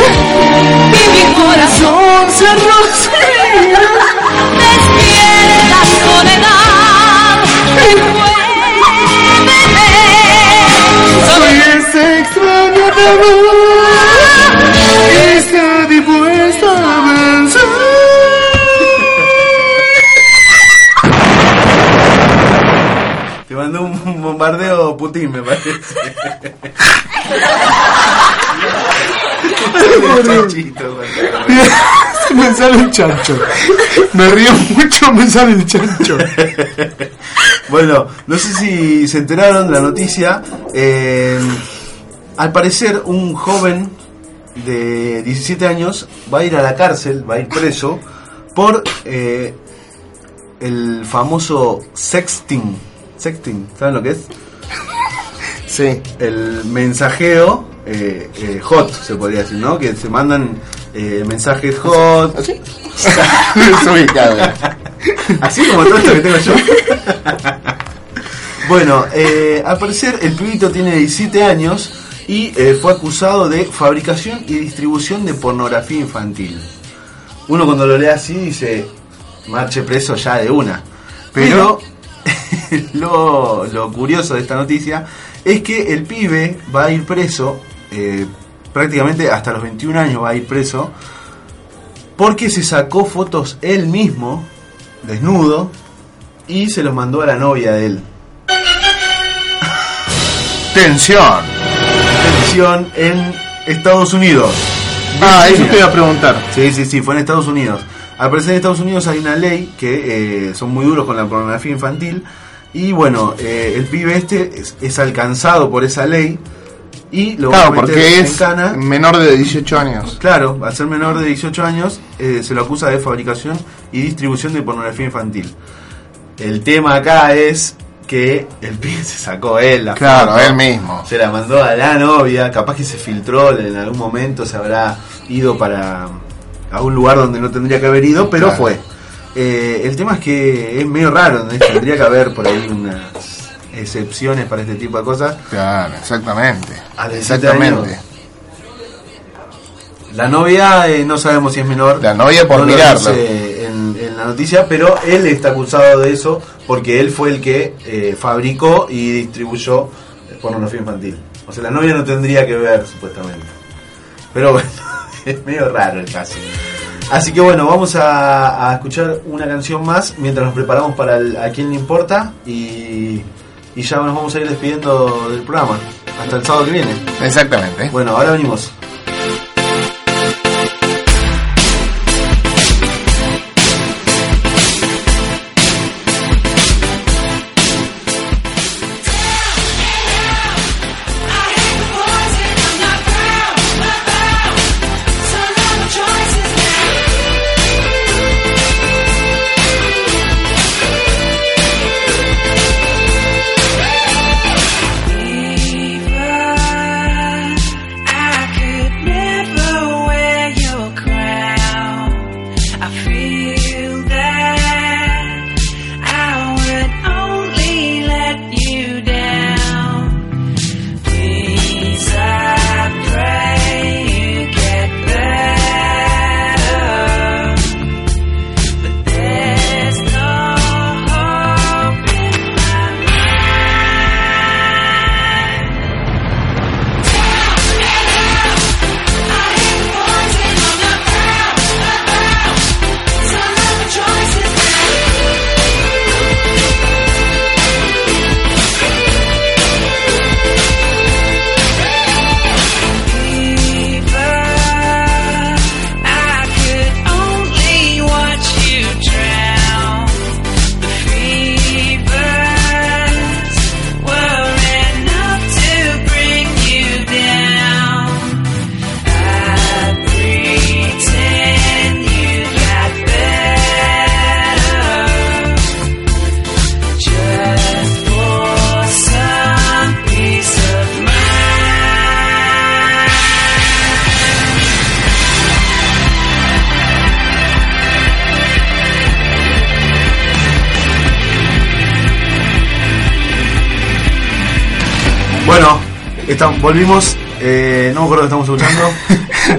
Y mi corazón se rocía. Despierta soledad Soy ese extraño amor que está dispuesto a vencer. Te mandó un bombardeo Putin, me parece. Me sale el chancho. Me río mucho, me sale el chancho. Bueno, no sé si se enteraron de la noticia. eh, al parecer, un joven de 17 años va a ir a la cárcel, va a ir preso por eh, el famoso sexting. Sexting, ¿saben lo que es? Sí. El mensajeo eh, eh, hot, se podría decir, ¿no? Que se mandan eh, mensajes hot. Desubicado. Así como todo esto que tengo yo. bueno, al parecer el pibito tiene 17 años y fue acusado de fabricación y distribución de pornografía infantil. Uno cuando lo lee así dice, marche preso ya de una. Pero lo, lo curioso de esta noticia es que el pibe va a ir preso, eh, prácticamente hasta los 21 años va a ir preso, porque se sacó fotos él mismo, desnudo, y se los mandó a la novia de él. Tensión. Tensión en Estados Unidos. Ah, eso te iba a preguntar. Sí, sí, sí, fue en Estados Unidos. Al parecer en Estados Unidos hay una ley que eh, son muy duros con la pornografía infantil. Y bueno, eh, el pibe este es, es alcanzado por esa ley y lo Claro, van a meter porque en es cana. menor de 18 años. Claro, al ser menor de 18 años eh, se lo acusa de fabricación y distribución de pornografía infantil. El tema acá es que el pibe se sacó él la Claro, foto, él mismo. Se la mandó a la novia, capaz que se filtró en algún momento, se habrá ido para a un lugar donde no tendría que haber ido, pero Claro. fue. Eh, el tema es que es medio raro, ¿no? tendría que haber por ahí unas excepciones para este tipo de cosas. Claro, exactamente. A 17 Exactamente. años. La novia eh, no sabemos si es menor. La novia por No mirarlo. en la noticia, pero él está acusado de eso porque él fue el que eh, fabricó y distribuyó pornografía infantil. O sea, la novia no tendría que ver, supuestamente. Pero bueno, es medio raro el caso. Así que bueno, vamos a, a escuchar una canción más mientras nos preparamos para el A quién le importa y, y ya nos vamos a ir despidiendo del programa. Hasta el sábado que viene. Exactamente. Bueno, ahora venimos. Volvimos. Eh, no me acuerdo que estamos escuchando.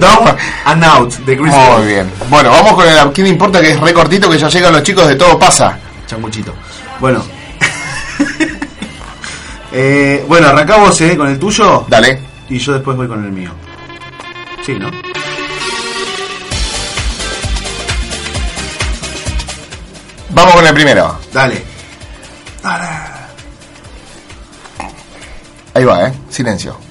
Down and Out de Chris Muy Paul. bien. Bueno, vamos con el ¿a quién importa que es re cortito que ya llegan los chicos de todo pasa. Changuchito. Bueno. Eh, bueno, arrancamos eh, con el tuyo. Dale. Y yo después voy con el mío. Sí, ¿no? Vamos con el primero. Dale. Ahí va, eh. Silencio.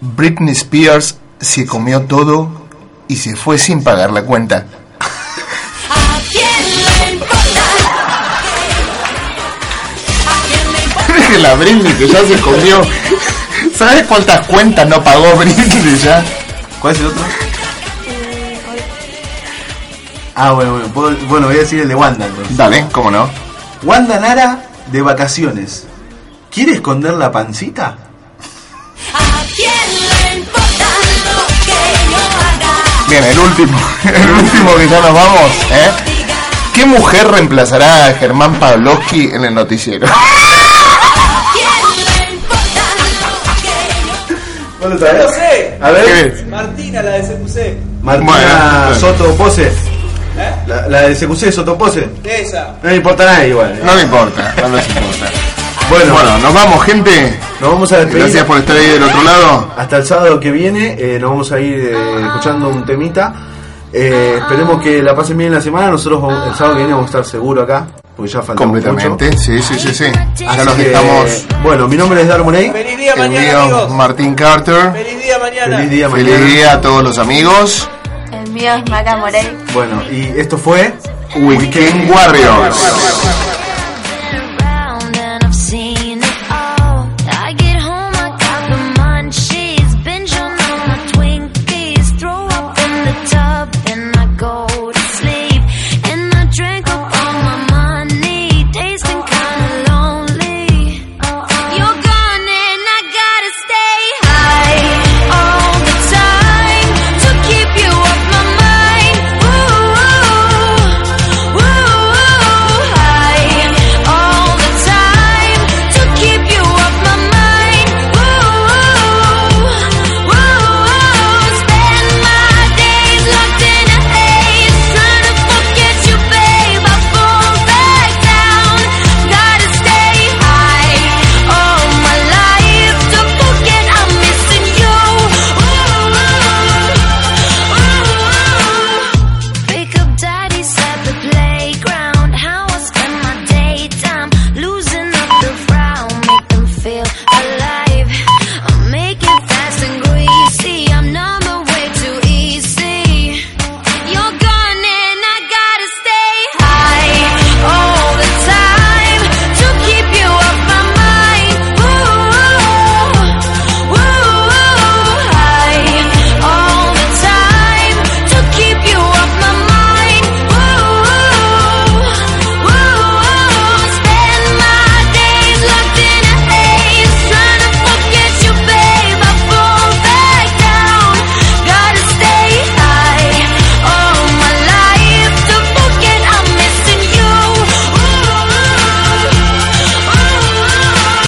Britney Spears se comió todo y se fue sin pagar la cuenta. que la Britney que ya se comió. ¿Sabes cuántas cuentas no pagó Britney ya? ¿Cuál es el otro? Ah, bueno, bueno. puedo- bueno, voy a decir el de Wanda entonces. Dale, cómo no. Wanda Nara de vacaciones. ¿Quiere esconder la pancita? Bien, el último, el último que ya nos vamos, ¿eh? ¿Qué mujer reemplazará a Germán Pavlovsky en el noticiero? ¿No lo lo sé. A ver. Martina, la de CQC. Martina Bueno. Soto Pose. ¿Eh? La, la de CQC Soto Pose. Esa. No le importa a nadie igual. ¿eh? No me importa, no les importa. Bueno, Bueno, nos vamos, gente. Nos vamos a despedir. Gracias por estar ahí del otro lado. Hasta el sábado que viene eh, nos vamos a ir eh, escuchando un temita. Eh, esperemos que la pasen bien en la semana. Nosotros el sábado que viene vamos a estar seguro acá. Porque ya falta Completamente, sí, sí, sí, sí. Ya Así los que, dejamos. Bueno, mi nombre es Darmoney. Feliz día El mañana, mío, amigos. Martín Carter. Feliz día mañana. Feliz día Feliz mañana. día a todos los amigos. El mío es Mara Morey. Bueno, y esto fue Weekend Warriors.